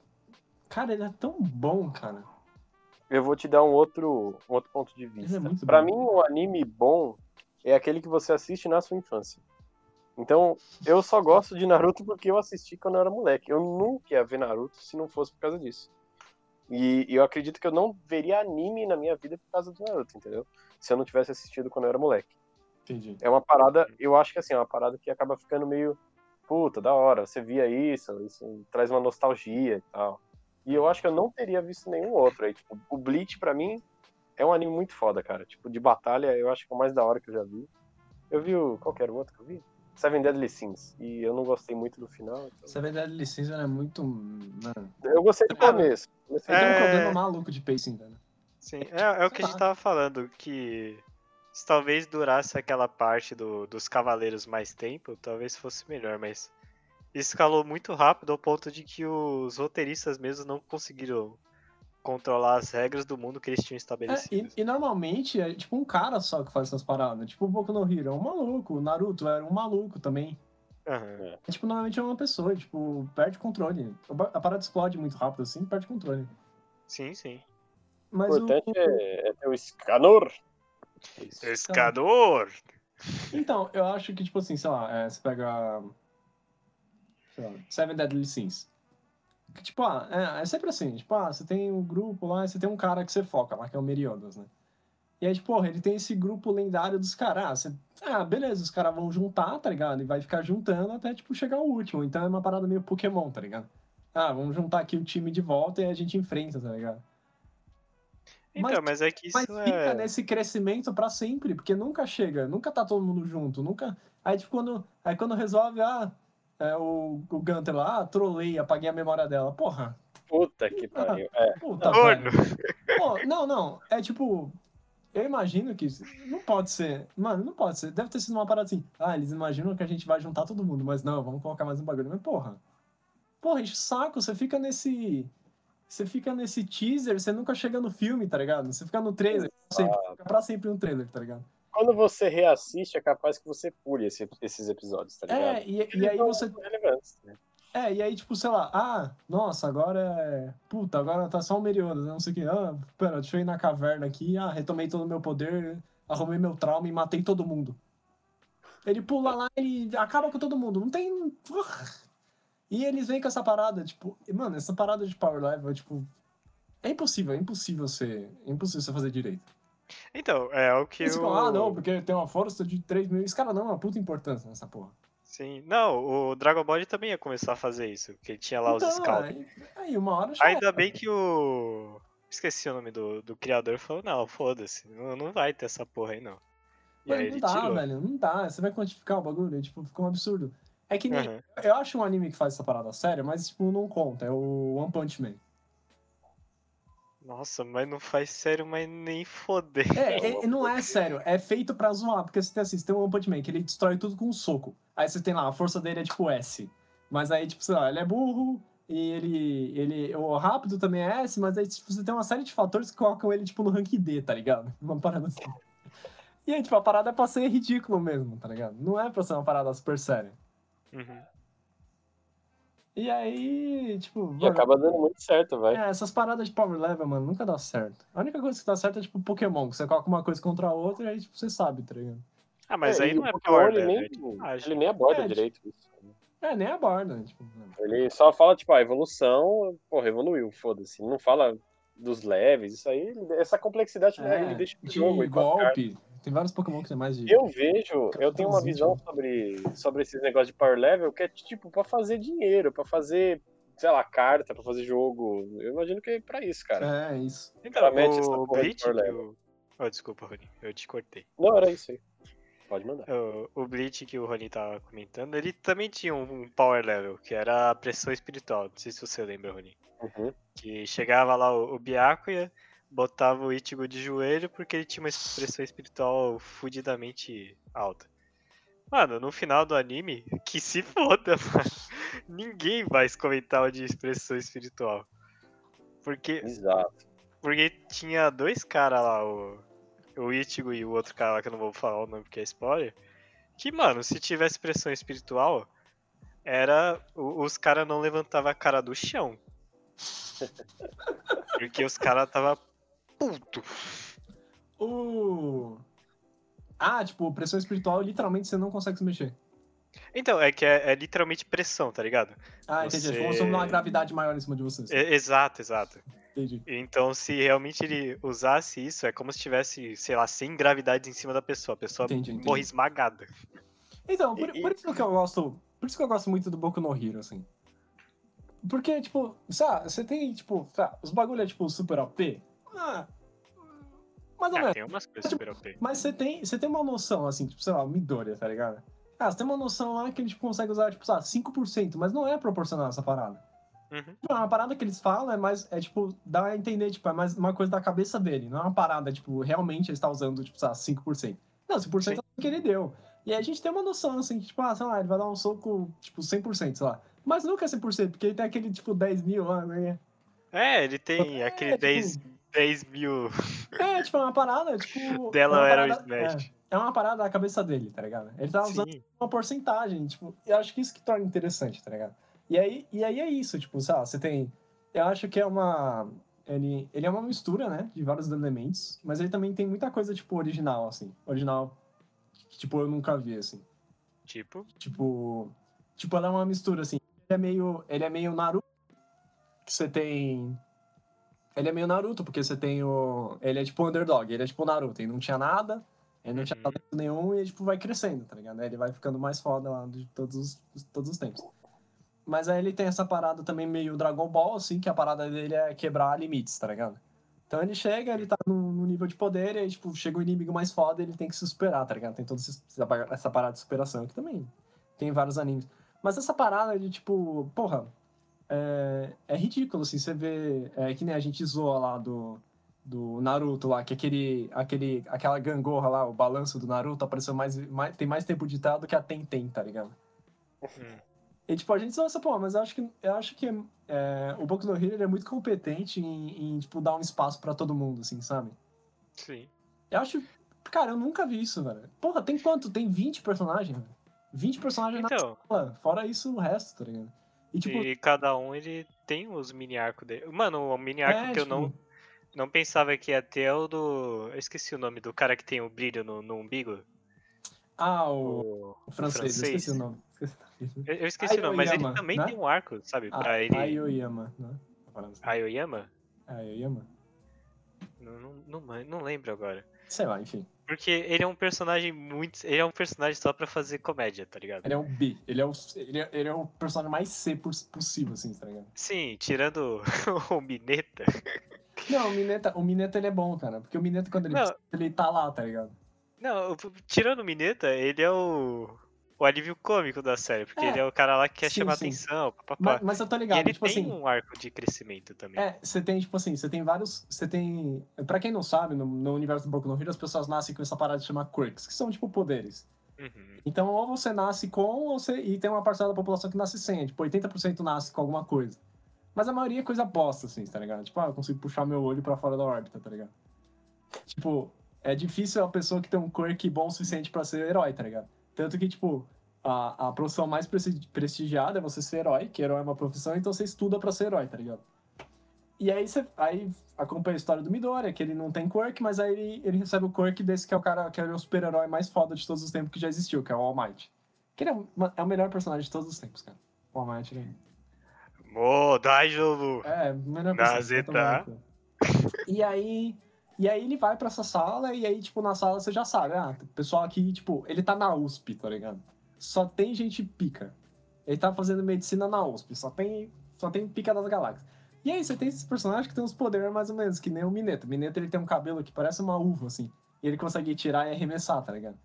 Cara, ele é tão bom, cara. Eu vou te dar um outro, um outro ponto de Ele é vista. muito Pra bom. mim, um anime bom é aquele que você assiste na sua infância. Então, eu só gosto de Naruto porque eu assisti quando eu era moleque. Eu nunca ia ver Naruto se não fosse por causa disso. E, e eu acredito que eu não veria anime na minha vida por causa do Naruto, entendeu? Se eu não tivesse assistido quando eu era moleque. Entendi. É uma parada, eu acho que assim, é uma parada que acaba ficando meio, puta, da hora, você via isso, isso traz uma nostalgia e tal. E eu acho que eu não teria visto nenhum outro aí, tipo, o Bleach pra mim é um anime muito foda, cara. Tipo, de batalha, eu acho que é o mais da hora que eu já vi. Eu vi o, qual que era o outro que eu vi? Seven Deadly Sins, e eu não gostei muito do final. então- Essa verdade licença é muito. Mano, Eu gostei do Cara, começo. Comecei ele tem um É. problema maluco de pacing, velho. Sim, é, é o que a gente tava falando, que se talvez durasse aquela parte do, dos cavaleiros mais tempo, talvez fosse melhor, mas escalou muito rápido ao ponto de que os roteiristas mesmo não conseguiram controlar as regras do mundo que eles tinham É, estabelecido. e, e normalmente é tipo um cara só que faz essas paradas. Tipo o Boku no Hero é um maluco, o Naruto era um maluco também. Aham. É, tipo, normalmente é uma pessoa, tipo, perde controle. A parada explode muito rápido assim, perde controle. Sim, sim. O Mas o, importante é, é ter o Scanor. Isso. Pescador! Então, eu acho que, tipo assim, sei lá, é, você pega. Sei lá, Seven Deadly Sins. Tipo, ah, é, é sempre assim, tipo, ah, você tem um grupo lá, você tem um cara que você foca lá, que é o Meriodas, né? E aí, tipo, porra, ele tem esse grupo lendário dos caras. Ah, você- ah, beleza, os caras vão juntar, tá ligado? E vai ficar juntando até, tipo, chegar o último. Então é uma parada meio Pokémon, tá ligado? Ah, vamos juntar aqui o time de volta e a gente enfrenta, tá ligado? Então, mas, é que isso Mas fica é. nesse crescimento pra sempre, porque nunca chega, nunca tá todo mundo junto, nunca. Aí tipo quando, aí quando resolve, ah, é, o, o Gunter lá, ah, trolei, apaguei a memória dela. Porra, Puta que pariu. É, puta. Pô, não, não, é tipo, eu imagino que isso não pode ser. Mano, não pode ser. Deve ter sido uma parada assim. Ah, eles imaginam que a gente vai juntar todo mundo, mas não, vamos colocar mais um bagulho. Mas porra. Porra, enche o saco, você fica nesse. Você fica nesse teaser, você nunca chega no filme, tá ligado? Você fica no trailer, sempre, fica pra sempre um trailer, tá ligado? Quando você reassiste, é capaz que você pule esse- esses episódios, tá ligado? É, e, e aí você. Relevantes, né? É, e aí, tipo, sei lá, ah, nossa, agora é. Puta, agora tá só o Meriodas, né? Não sei o quê. Ah, pera, deixa eu ir na caverna aqui, ah, retomei todo o meu poder, arrumei meu trauma e matei todo mundo. Ele pula lá e acaba com todo mundo. Não tem. E eles vêm com essa parada, tipo, mano, essa parada de power level, tipo. É impossível, é impossível você. É impossível você fazer direito. Então, é o que Eles o... ficam, ah, não, porque tem uma força de 3 mil. Esse cara não é uma puta importância nessa porra. Sim. Não, o Dragon Ball também ia começar a fazer isso, porque tinha lá os Então, scouts. aí, aí uma hora já. Ainda era. bem que o. Esqueci o nome do, do criador falou, não, foda-se, não, não vai ter essa porra aí não. E Mas aí não dá, tirou. velho, não dá. Você vai quantificar o bagulho, tipo, fica um absurdo. É que nem. Aham. Eu acho um anime que faz essa parada séria, mas, tipo, não conta. É o One Punch Man. Nossa, mas não faz sério, mas nem foder. É, é- não é sério. É feito pra zoar. Porque você tem assim, você tem o One Punch Man, que ele destrói tudo com um soco. Aí você tem lá, a força dele é tipo S. Mas aí, tipo, sei lá, ele é burro. E ele, ele. O rápido também é S, mas aí tipo, você tem uma série de fatores que colocam ele, tipo, no rank D, tá ligado? Uma parada assim. E aí, tipo, a parada é pra ser ridículo mesmo, tá ligado? Não é pra ser uma parada super séria. Uhum. E aí, tipo. E mano, acaba dando muito certo, vai. É, essas paradas de power level, mano, nunca dá certo. A única coisa que dá certo é tipo Pokémon, que você coloca uma coisa contra a outra e aí tipo, você sabe, tá ligado? Ah, mas É, aí não é Pokémon, power ele level, nem, é tipo mágica. ele nem aborda É, direito isso. É, nem aborda, tipo. mano. Ele só fala, tipo, a evolução, porra, evoluiu, foda-se. Não fala dos leves, isso aí, essa complexidade né, ele É, deixa de jogo. e cartas. golpe. Tem vários Pokémon que tem mais de. Eu vejo, eu tenho uma visão sobre, sobre esses negócios de power level que é tipo pra fazer dinheiro, pra fazer, sei lá, carta, pra fazer jogo. Eu imagino que é pra isso, cara. É, isso. Então, cara mete essa o porra de power level. Oh, desculpa, Rony, eu te cortei. Não, era isso aí. Pode mandar. O, o Bleach que o Rony tava comentando, ele também tinha um, um power level, que era a pressão espiritual. Não sei se você lembra, Rony. Uhum. Que chegava lá o, o Byakuya, botava o Ichigo de joelho porque ele tinha uma expressão espiritual fudidamente alta. Mano, no final do anime, que se foda, mano. Ninguém vai comentar o de expressão espiritual. Porque, Exato. porque tinha dois caras lá, o, o Ichigo e o outro cara lá, que eu não vou falar o nome porque é spoiler. Que, mano, se tivesse pressão espiritual, era. o- os caras não levantavam a cara do chão. Porque os caras tava puto. O. Ah, tipo, pressão espiritual, literalmente você não consegue se mexer. Então, é que é, é literalmente pressão, tá ligado? Ah, entendi. Você- Tipo, como se uma gravidade maior em cima de você. assim. É- exato, exato. Entendi. Então, se realmente ele usasse isso, é como se tivesse, sei lá, 100 gravidades em cima da pessoa. A pessoa Entendi, entendi. morre esmagada. Então, por, E- por isso que eu gosto. Por isso que eu gosto muito do Boku no Hero, assim. Porque, tipo, sabe, você tem, tipo, sabe, os bagulho é tipo super OP. Ah. Mais ou Ah, menos. tem umas coisas super OP. Mas você tem, você tem uma noção, assim, tipo, sei lá, Midoriya, tá ligado? Ah, você tem uma noção lá que ele tipo, consegue usar, tipo, sei lá, 5%, mas não é proporcional essa parada. Uhum. Tipo, uma parada que eles falam é mais, é tipo, dá a entender, tipo, é mais uma coisa da cabeça dele. Não é uma parada, tipo, realmente ele está usando, tipo, sei lá, 5%. Não, 5% é o que ele deu. E aí a gente tem uma noção, assim, que, tipo, ah, sei lá, ele vai dar um soco, tipo, 100%, sei lá. Mas nunca é 100%, porque ele tem aquele, tipo, 10 mil lá, né? É, ele tem É, aquele tipo, 10, 10 mil É, tipo, é uma parada, tipo... dela é uma era o Smash. É, é uma parada da cabeça dele, tá ligado? Ele tá usando Sim. uma porcentagem, tipo, eu acho que isso que torna interessante, tá ligado? E aí, e aí é isso, tipo, sei lá, você tem. Eu acho que é uma. Ele, ele é uma mistura, né, de vários elementos, mas ele também tem muita coisa, tipo, original, assim. Original, que, tipo, eu nunca vi, assim. Tipo, Tipo. Tipo, ela é uma mistura, assim. Ele é meio. Ele é meio Naruto. Que você tem. Ele é meio Naruto, porque você tem o. Ele é tipo o underdog, ele é tipo o Naruto, ele não tinha nada, ele não tinha Uhum. talento nenhum e ele tipo, vai crescendo, tá ligado? Ele vai ficando mais foda lá de todos os, todos os tempos. Mas aí ele tem essa parada também meio Dragon Ball, assim, que a parada dele é quebrar limites, tá ligado? Então ele chega, ele tá no, no nível de poder, e aí, tipo, chega o inimigo mais foda e ele tem que se superar, tá ligado? Tem toda essa parada de superação, que também tem em vários animes. Mas essa parada de, tipo, porra, é, é ridículo, assim, você vê, é que nem a gente zoa lá do, do Naruto lá, que aquele, aquele, aquela gangorra lá, o balanço do Naruto apareceu mais, mais tem mais tempo de tela do que a Tenten, tá ligado? Hum. E tipo, a gente nossa, pô, mas eu acho que, eu acho que é, o Boku no Hero é muito competente em, em, tipo, dar um espaço pra todo mundo, assim, sabe? Sim. Eu acho. Cara, eu nunca vi isso, velho. Porra, tem quanto? Tem 20 personagens, velho. 20 personagens Então, na sala. Fora isso, o resto, tá ligado? E tipo, e cada um ele tem os mini arcos dele. Mano, o mini arco é, que eu tipo, não, não pensava que ia ter é o do. Eu esqueci o nome do cara que tem o brilho no, no umbigo. Ah, o, O, o francês, eu esqueci o nome. Eu, eu esqueci o nome, mas ele também né? tem um arco, sabe? Ah, Pra ele. Aoyama, né? Aoyama? Aoyama? Não, não, não, man- não lembro agora. Sei lá, enfim. Porque ele é um personagem muito. Ele é um personagem só pra fazer comédia, tá ligado? Ele é um B. Ele é o, ele é, ele é o personagem mais C pos- possível, assim, tá ligado? Sim, tirando o Mineta. Não, o Mineta, o Mineta ele é bom, cara. Porque o Mineta, quando ele, Não. ele tá lá, tá ligado? Não, tirando o Mineta, ele é o. O alívio cômico da série, porque É, ele é o cara lá que quer sim, chamar sim. atenção, papapá. Mas, mas eu tô E ligado, ele tipo tem assim. um arco de crescimento também. É, você tem, tipo assim, você tem vários. Você tem. Pra quem não sabe, no, no universo do Boku no Hero, as pessoas nascem com essa parada de chamar quirks, que são tipo poderes. Uhum. Então, ou você nasce com, ou você. E tem uma parcela da população que nasce sem. Tipo, 80% nasce com alguma coisa. Mas a maioria é coisa bosta, assim, tá ligado? Tipo, ah, eu consigo puxar meu olho pra fora da órbita, tá ligado? Tipo, é difícil a pessoa que tem um quirk bom o suficiente pra ser herói, tá ligado? Tanto que, tipo, a, a profissão mais presti- prestigiada é você ser herói, que herói é uma profissão, então você estuda pra ser herói, tá ligado? E aí você aí acompanha a história do Midoriya, que ele não tem quirk, mas aí ele, ele recebe o quirk desse que é o cara, que é o super-herói mais foda de todos os tempos que já existiu, que é o All Might. Que ele é, é o melhor personagem de todos os tempos, cara. O All Might, ele Mo, Daijoubu! é o melhor personagem. E aí, e aí ele vai pra essa sala, e aí, tipo, na sala você já sabe, ah, o pessoal aqui, tipo, ele tá na USP, tá ligado? Só tem gente pica. Ele tá fazendo medicina na USP, só tem, só tem pica das galáxias. E aí você tem esses personagens que tem uns poderes mais ou menos, que nem o Mineto. O Mineto ele tem um cabelo que parece uma uva, assim. E ele consegue tirar e arremessar, tá ligado?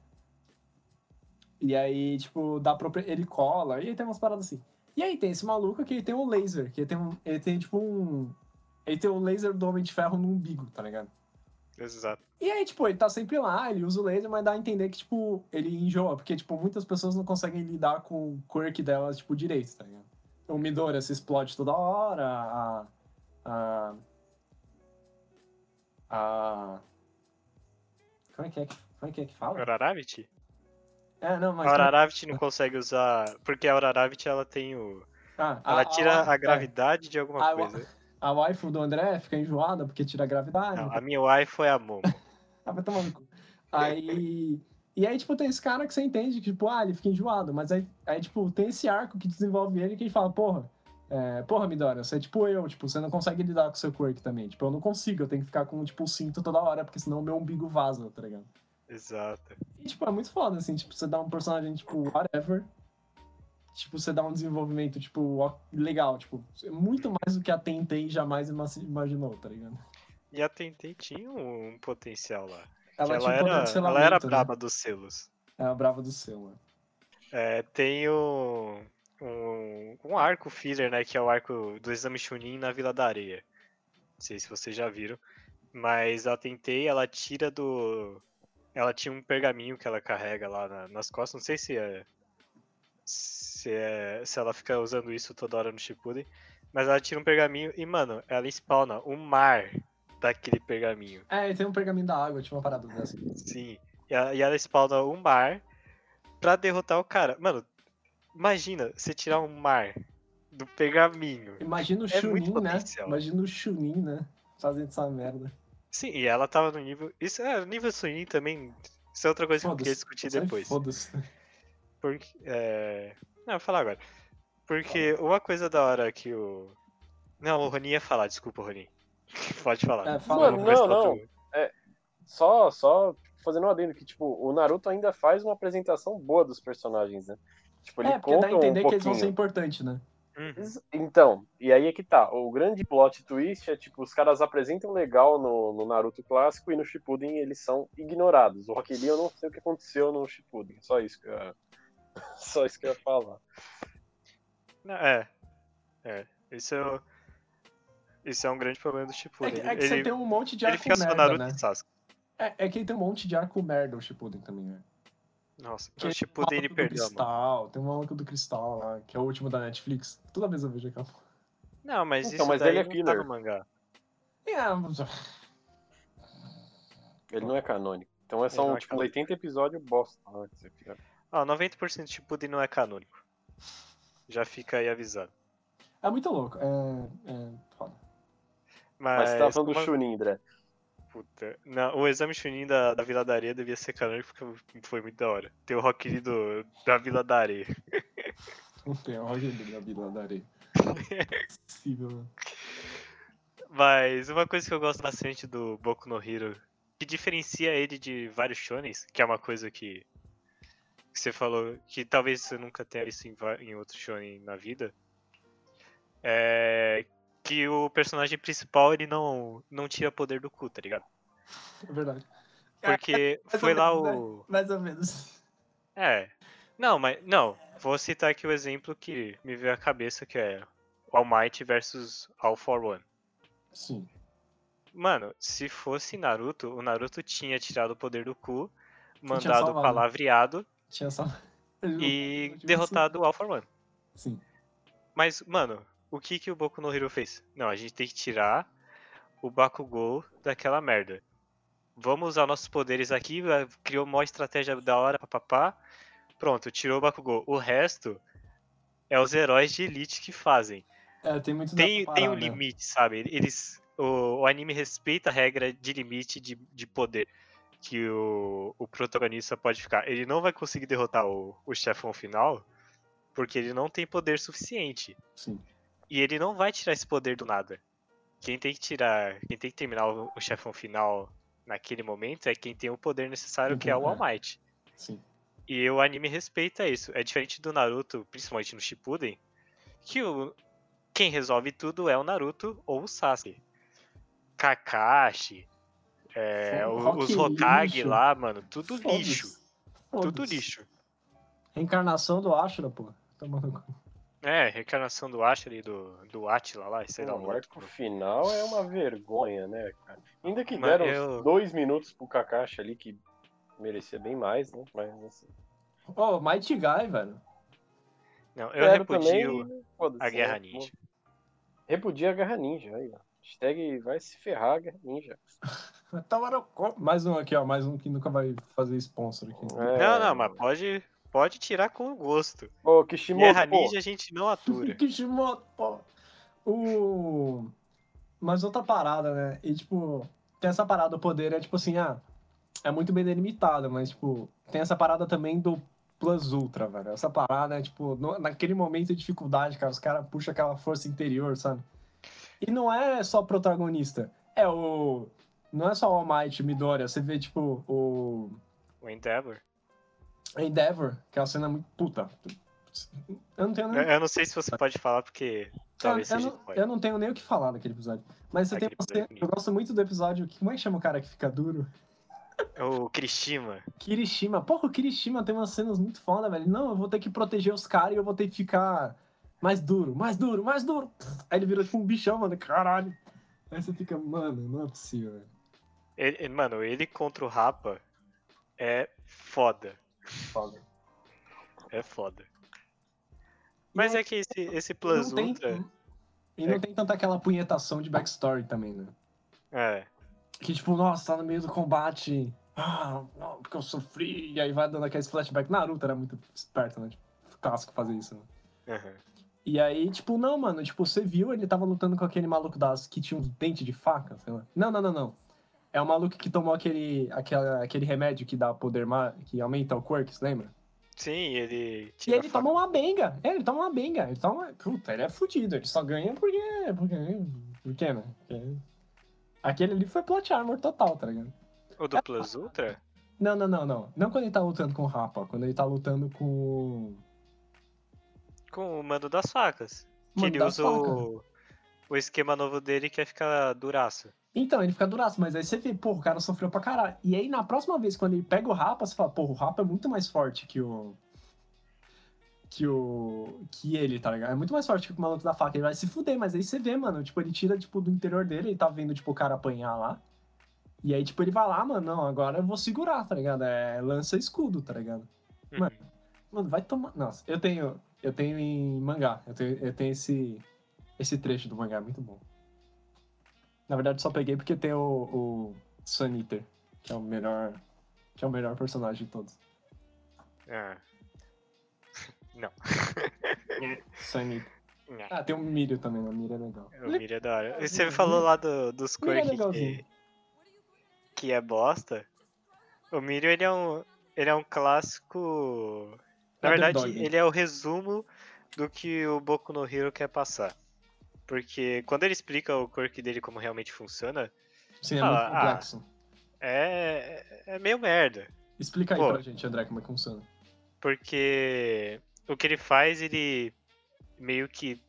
E aí, tipo, dá ele cola, e aí tem umas paradas assim. E aí tem esse maluco que ele tem um laser, que ele tem, um, ele tem tipo um... Ele tem o laser do Homem de Ferro no umbigo, tá ligado? Exato. E aí, tipo, ele tá sempre lá, ele usa o laser, mas dá a entender que, tipo, ele enjoa, porque, tipo, muitas pessoas não conseguem lidar com o quirk delas, tipo, direito, tá ligado? O Midoriya se explode toda hora, a... a... a... Como é que é que, como é, que, é que fala? Auraravit? É, não, mas... A Auraravit não consegue usar. Porque a Auraravit ela tem o. Ah, Ela tira a, é, gravidade de alguma a- coisa. A waifu do André fica enjoada porque tira a gravidade. Não, a minha wife foi a Momo. Ah, vai tomar no cu. Aí. E aí, tipo, tem esse cara que você entende que, tipo, ah, ele fica enjoado. Mas aí, aí tipo, tem esse arco que desenvolve ele que ele fala, porra, é, porra, Midoriya, você é tipo eu, tipo, você não consegue lidar com o seu quirk também. Tipo, eu não consigo, eu tenho que ficar com, tipo, o cinto toda hora, porque senão o meu umbigo vaza, tá ligado? Exato. E, tipo, é muito foda, assim, tipo, você dá um personagem, tipo, whatever. Tipo, você dá um desenvolvimento, tipo, legal, tipo, muito mais do que a Tentei jamais ima- imaginou, tá ligado? E a Tentei tinha um potencial lá. Ela, ela, um era, de ela era né? braba dos selos. É a brava do seu, mano. É, tem o, um, um arco filler, né? Que é o arco do exame Chunin na Vila da Areia. Não sei se vocês já viram. Mas a Tentei, ela tira do. Ela tinha um pergaminho que ela carrega lá na- nas costas. Não sei se é. Se, é, se ela fica usando isso toda hora no Shippuden. Mas ela tira um pergaminho e, mano, ela spawna um mar daquele pergaminho. É, tem um pergaminho da água, tinha uma parada dessa. Sim. E ela, e ela spawna um mar pra derrotar o cara. Mano, imagina você tirar um mar do pergaminho. Imagina o É Chunin, né? Imagina o Chunin, né? Fazendo essa merda. Sim, e ela tava no nível. Isso é, nível Sunin também. Isso é outra coisa que eu queria discutir depois. Foda-se. Porque. É... Não, eu vou falar agora. Porque uma coisa da hora que o. Não, o Ronin ia falar, desculpa, Ronin. Pode falar. É, fala. Mano, prestar não, outro- Só, só fazendo um adendo que, tipo, o Naruto ainda faz uma apresentação boa dos personagens, né? Tipo, ele É, porque dá a entender um que eles vão ser importantes, né? Uhum. Então, e aí é que tá. O grande plot twist é, tipo, os caras apresentam legal no, no Naruto clássico e no Shippuden eles são ignorados. O Rock Lee, eu não sei o que aconteceu no Shippuden. Só isso que eu só isso que eu ia falar. Não, É. É. Isso eu. Isso é um grande problema do É Shippuden. que, é que ele você tem um monte de ele arco fica só merda, Naruto né? e Sasuke. É, é que ele tem um monte de arco merda, o Shippuden também, né? Nossa, Que o é Shippuden ele perdeu. Cristal, tem um maluco do Cristal lá, que é o último da Netflix. Toda vez eu vejo aquela. Não, mas Então, isso mas daí ele é não tá no mangá. É, mas- Ele não é canônico. Então é só um, é tipo, canônico. 80 episódios bosta. lá que você fica- Ah, 90% de Shippuden não é canônico. Já fica aí avisado. é muito louco. É, é foda. Mas, Mas você tava falando do como- Chunin, André. Puta. Não, o exame Chunin da, da Vila da Areia devia ser canônico porque foi muito da hora. Tem o Rock Lee do, da Vila da Areia. Não tem a Roger dele na vida da areia. Possível, né? Mas uma coisa que eu gosto bastante do Boku no Hero, que diferencia ele de vários shonens, que é uma coisa que, que você falou que talvez você nunca tenha visto em, em outro shonen na vida, é que o personagem principal ele não, não tira poder do cu, tá ligado? É verdade. Porque Mais ou foi lá menos, né? o... Mais ou menos. É. Não, mas. Não, vou citar aqui o exemplo que me veio à cabeça, que é All Might versus All for One. Sim. Mano, se fosse Naruto, o Naruto tinha tirado o poder do cu, mandado palavreado Tinha só. e derrotado o for One. Sim. Mas, mano, o que que o Boku no Hero fez? Não, a gente tem que tirar o Bakugou daquela merda. Vamos usar nossos poderes aqui, criou uma estratégia da hora, papapá. Pronto, tirou o Bakugou. O resto é os heróis de elite que fazem. É, tem muito Tem, tem um limite, sabe? Eles, o, o anime respeita a regra de limite de, de poder que o, o protagonista pode ficar. Ele não vai conseguir derrotar o, o chefão final porque ele não tem poder suficiente. Sim. E ele não vai tirar esse poder do nada. Quem tem que tirar, quem tem que terminar o, o chefão final naquele momento é quem tem o poder necessário, Quem que é o All é. Might. Sim. E o anime respeita isso. É diferente do Naruto, principalmente no Shippuden, que o, quem resolve tudo é o Naruto ou o Sasuke. Kakashi, é, o- os lixo. lá, mano, tudo Foda-se. lixo. Tudo Foda-se. lixo. Reencarnação do Ashura, pô. Tomando cu. É, reencarnação do Ashura e do, do Atila lá, sei lá o arco final é uma vergonha, né, cara? Ainda que Mas deram eu- dois minutos pro Kakashi ali, que merecia bem mais, né? Mas assim. Ô, Mighty Guy, velho. Não, eu repudio também, a Guerra né? Ninja. Repudia a Guerra Ninja, aí, ó. Hashtag vai se ferrar a Guerra Ninja. Co- Mais um aqui, ó. Mais um que nunca vai fazer sponsor aqui. É. Não, não, mas pode, pode tirar com gosto. Ô, Kishimoto, Guerra pô, Ninja a gente não atura. Kishimoto, pô. O... Mas outra parada, né? E, tipo, tem essa parada do poder, é tipo assim, ah, é muito bem delimitada, mas, tipo, tem essa parada também do Plus Ultra, velho. Essa parada é, tipo, no- naquele momento de dificuldade, cara, os caras puxam aquela força interior, sabe? E não é só protagonista, é o... Não é só o All Might, Midoriya, você vê, tipo, o O Endeavor. Endeavor, que é uma cena muito puta. Eu não tenho nem Eu eu não sei se você pode falar, porque talvez eu, eu não, eu não tenho nem o que falar daquele episódio. Mas você tem Aquele você, é eu gosto muito do episódio. Como é que chama o cara que fica duro? O Kirishima. Kirishima. Porra, o Kirishima tem umas cenas muito foda, velho. Não, eu vou ter que proteger os caras e eu vou ter que ficar mais duro, mais duro, mais duro. Aí ele vira tipo um bichão, mano. Caralho. Aí você fica, mano, não é possível, velho. Ele- mano, ele contra o Rapa é foda. Foda. É foda. Mas é que esse, esse não Plus tem- Ultra. E não É. tem tanta aquela punhetação de backstory também, né? É. Que tipo, nossa, tá no meio do combate. Ah, não, porque eu sofri. E aí vai dando aqueles flashbacks. Naruto era muito esperto, né? Tipo, clássico fazer isso, né? aham. E aí, tipo, não, mano, tipo, você viu, ele tava lutando com aquele maluco das que tinha uns dentes de faca, sei lá. Não, não, não, não. É o maluco que tomou aquele, aquela, aquele remédio que dá poder, que aumenta o quirks, lembra? Sim, ele. E ele toma uma benga. É, ele toma uma benga. Ele toma. Puta, ele é fudido. Ele só ganha porque. Porque. Por quê, né? Porque... Aquele ali foi plot armor total, tá ligado? O do Plus Ultra? Não, não, não, não. Não quando ele tá lutando com o Rapa, quando ele tá lutando com. Com o mando das facas. Que Mano ele das usa o, o esquema novo dele que é ficar duraço. Então, ele fica duraço, mas aí você vê, pô, o cara sofreu pra caralho. E aí, na próxima vez, quando ele pega o Rapa, você fala, pô, o Rapa é muito mais forte que o. que o. que ele, tá ligado? É muito mais forte que o maluco da faca. Ele vai se fuder, mas aí você vê, mano. Tipo, ele tira, tipo, do interior dele, ele tá vendo, tipo, o cara apanhar lá. E aí, tipo, ele vai lá, mano, não, agora eu vou segurar, tá ligado? É lança escudo, tá ligado? Mano, Uhum. Mano, vai tomar. Nossa, eu tenho. Eu tenho em mangá. Eu tenho, eu tenho esse. Esse trecho do mangá, muito bom. Na verdade, só peguei porque tem o, o Sun Eater, que é o melhor. Que é o melhor personagem de todos. Ah. Não. Sun Eater. Não. Ah, tem o Mirio também, o Mirio é legal. O Miri é da hora. Você Miri- falou lá do, dos Miri é que, que é bosta. O Mirio, ele é um, ele é um clássico... Na É verdade, Underdog. ele é o resumo do que o Boku no Hero quer passar. Porque quando ele explica o quirk dele como realmente funciona, Sim, é Ah, muito ah. complexo. é, é meio merda. Explica aí Pô. pra gente, André, como é que funciona. Porque o que ele faz, ele meio que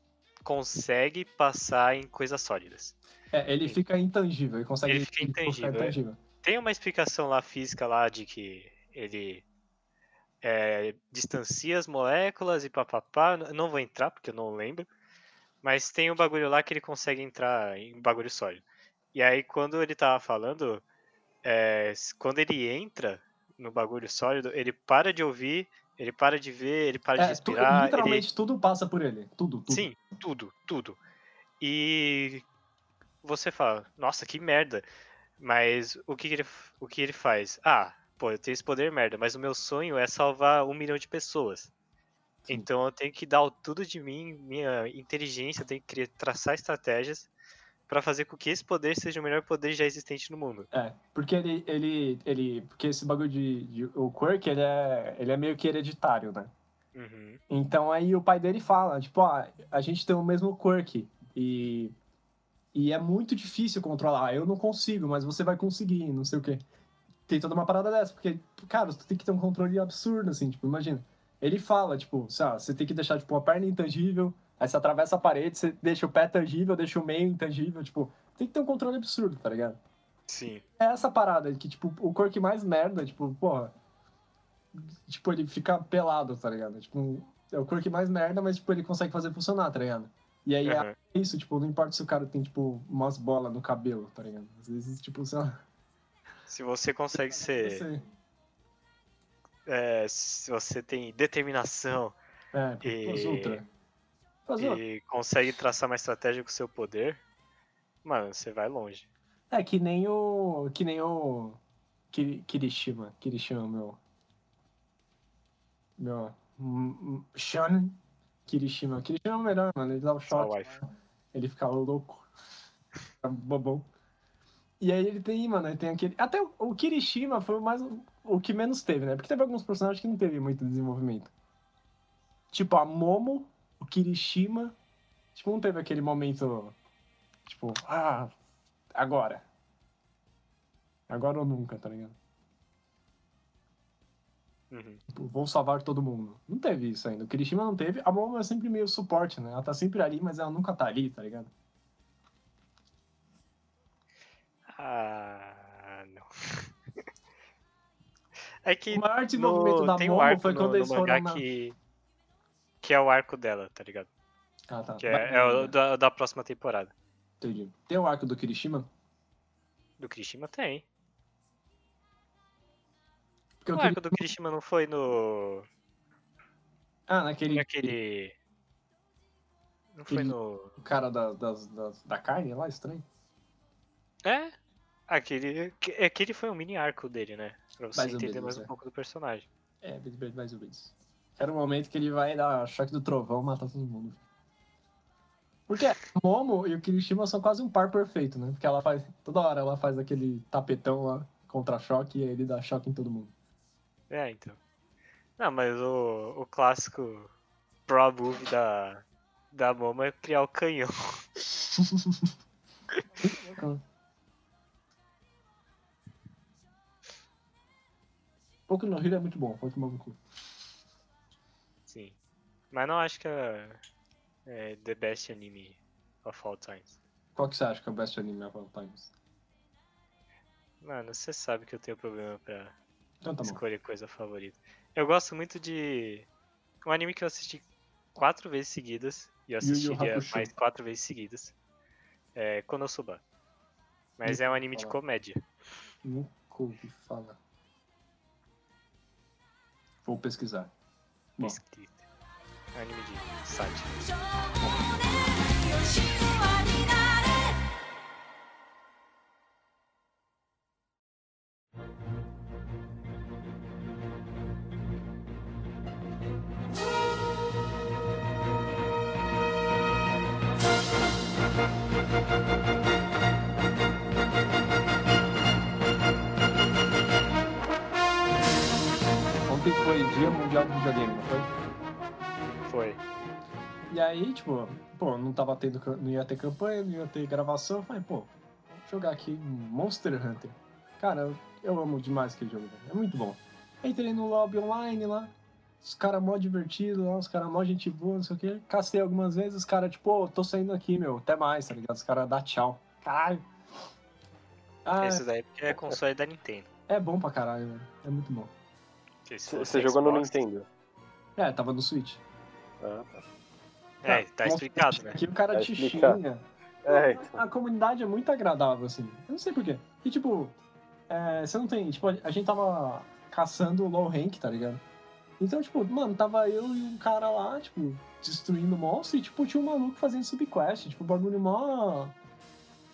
consegue passar em coisas sólidas. É, ele fica intangível, ele consegue Ele fica intangível, é. Tem uma explicação lá física lá de que ele é, distancia as moléculas e papapá. Não vou entrar porque eu não lembro. Mas tem um bagulho lá que ele consegue entrar em bagulho sólido. E aí quando ele tava falando, é, quando ele entra no bagulho sólido, ele para de ouvir, ele para de ver, ele para de É, tu- respirar. ele- literalmente tudo passa por ele. Tudo, tudo. Sim, tudo, tudo. E você fala, nossa, que merda. Mas o que, ele, o que ele faz? Ah, pô, eu tenho esse poder merda, mas o meu sonho é salvar um milhão de pessoas. Então eu tenho que dar o tudo de mim, minha inteligência, eu tenho que criar- traçar estratégias pra fazer com que esse poder seja o melhor poder já existente no mundo. É, porque ele, ele, ele, porque esse bagulho de, de- o quirk, ele é, ele é meio que hereditário, né? Uhum. Então aí o pai dele fala, tipo, ah, a gente tem o mesmo quirk e, e é muito difícil controlar. Eu não consigo, mas você vai conseguir, não sei o quê. Tem toda uma parada dessa, porque, cara, você tem que ter um controle absurdo, assim, tipo, imagina. Ele fala, tipo, lá, você tem que deixar, tipo, a perna intangível, aí você atravessa a parede, você deixa o pé tangível, deixa o meio intangível, tipo, tem que ter um controle absurdo, tá ligado? Sim. é essa parada que, tipo, o Quirk mais merda, tipo, porra. Tipo, ele fica pelado, tá ligado? Tipo, é o Quirk mais merda, mas, tipo, ele consegue fazer funcionar, tá ligado? E aí Aham. é isso, tipo, não importa se o cara tem, tipo, umas bolas no cabelo, tá ligado? Às vezes, tipo, sei lá. Se você consegue ser. É, se você tem determinação é, E- e consegue traçar uma estratégia com o seu poder, mano, você vai longe. É, que nem o. Que nem o. Kiri- Kirishima. Kirishima, meu. Meu. hum, hum, Shonen. Kirishima. Kirishima é o melhor, mano. Ele dá o choque. wife. Ele fica louco. Bobão. E aí ele tem, mano, ele tem aquele. Até o- Kirishima foi o mais. O que menos teve, né? Porque teve alguns personagens que não teve muito desenvolvimento. Tipo, a Momo, o Kirishima. Tipo, não teve aquele momento. Tipo, ah, agora. Agora ou nunca, tá ligado? Uhum. Tipo, vou salvar todo mundo. Não teve isso ainda. O Kirishima não teve. A Momo é sempre meio suporte, né? Ela tá sempre ali, mas ela nunca tá ali, tá ligado? Ah, não. É que O maior desenvolvimento no, da tem um Momo arco foi quando no eles foram na... que, que é o arco dela, tá ligado? Ah, tá. Que é, é o da, da próxima temporada. Entendi. Tem o arco do Kirishima? Do Kirishima tem. Porque O arco do Kirishima não foi no. Ah, naquele naquele. Não foi Aquele- no. o cara da, das, das- da carne lá, estranho. É? Aquele. que- É que ele foi um mini arco dele, né? Pra você Mais entender menos, mais um é. pouco do personagem. É, mais ou menos. Era o momento que ele vai dar choque do trovão matar todo mundo. Porque Momo e o Kirishima são quase um par perfeito, né? Porque ela faz. Toda hora ela faz aquele tapetão lá contra choque e aí ele dá choque em todo mundo. É, então. Não, mas o, o clássico pro move da, da Momo é criar o canhão. Pouco no Hero é muito bom, pode tomar no cu. Sim. Mas não acho que é, é the best anime of all times. Qual que você acha que é o best anime of all times? Mano, você sabe que eu tenho problema pra Então tá bom. escolher coisa favorita. Eu gosto muito de Um anime que eu assisti quatro vezes seguidas. E eu Yu Yu assistiria Hakusho. mais quatro vezes seguidas. É Konosuba. Mas é um anime de falar. comédia. Nunca ouvi falar. Vou pesquisar. Bom. É um anime de sátira. Videogame, não foi? Foi. E aí, tipo, pô, não tava tendo, não ia ter campanha, não ia ter gravação, eu falei, pô, vou jogar aqui Monster Hunter. Cara, eu, eu amo demais aquele jogo, velho. é muito bom. Entrei no lobby online lá, os caras mó divertidos lá, os caras mó gente boa, não sei o que. Castei algumas vezes, os caras, tipo, ô, tô saindo aqui, meu, até mais, tá ligado? Os caras dá tchau. Caralho. Ah, Esse daí porque é console da Nintendo. é bom pra caralho, velho. É muito bom. Você jogou no Nintendo? É, tava no Switch. Ah, tá. É, tá explicado, né? Aqui o cara Tá te xinga. É, então. A comunidade é muito agradável, assim. Eu não sei porquê. E, tipo, é, você não tem. Tipo, a gente tava caçando o low rank, tá ligado? Então, tipo, mano, tava eu e um cara lá, tipo, destruindo o monstro e, tipo, tinha um maluco fazendo subquest. Tipo, bagulho mó.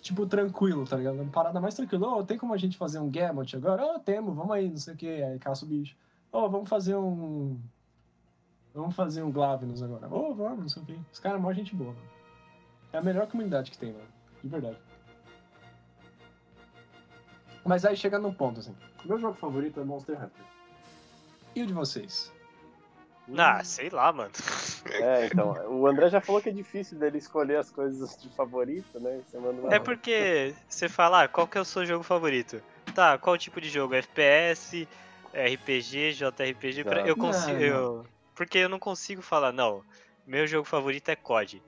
Tipo, tranquilo, tá ligado? Uma parada mais tranquila. Ô, tem como a gente fazer um Gamut agora? Ô, temos, vamos aí, não sei o que. Aí caça o bicho. Ô, vamos fazer um. Vamos fazer um Glavenus agora. Ô, vamos, não sei o que. Os caras, mó gente boa, mano. É a melhor comunidade que tem, mano. De verdade. Mas aí chega num ponto, assim. Meu jogo favorito é Monster Hunter. E o de vocês? Ah, sei lá, mano. É, então. O André já falou que é difícil dele escolher as coisas de favorito, né? Você manda uma... É porque você fala, ah, qual que é o seu jogo favorito? Tá, qual tipo de jogo? FPS, RPG, JRPG? Pra- Eu consigo. Não, eu- Porque eu não consigo falar, não, meu jogo favorito é COD.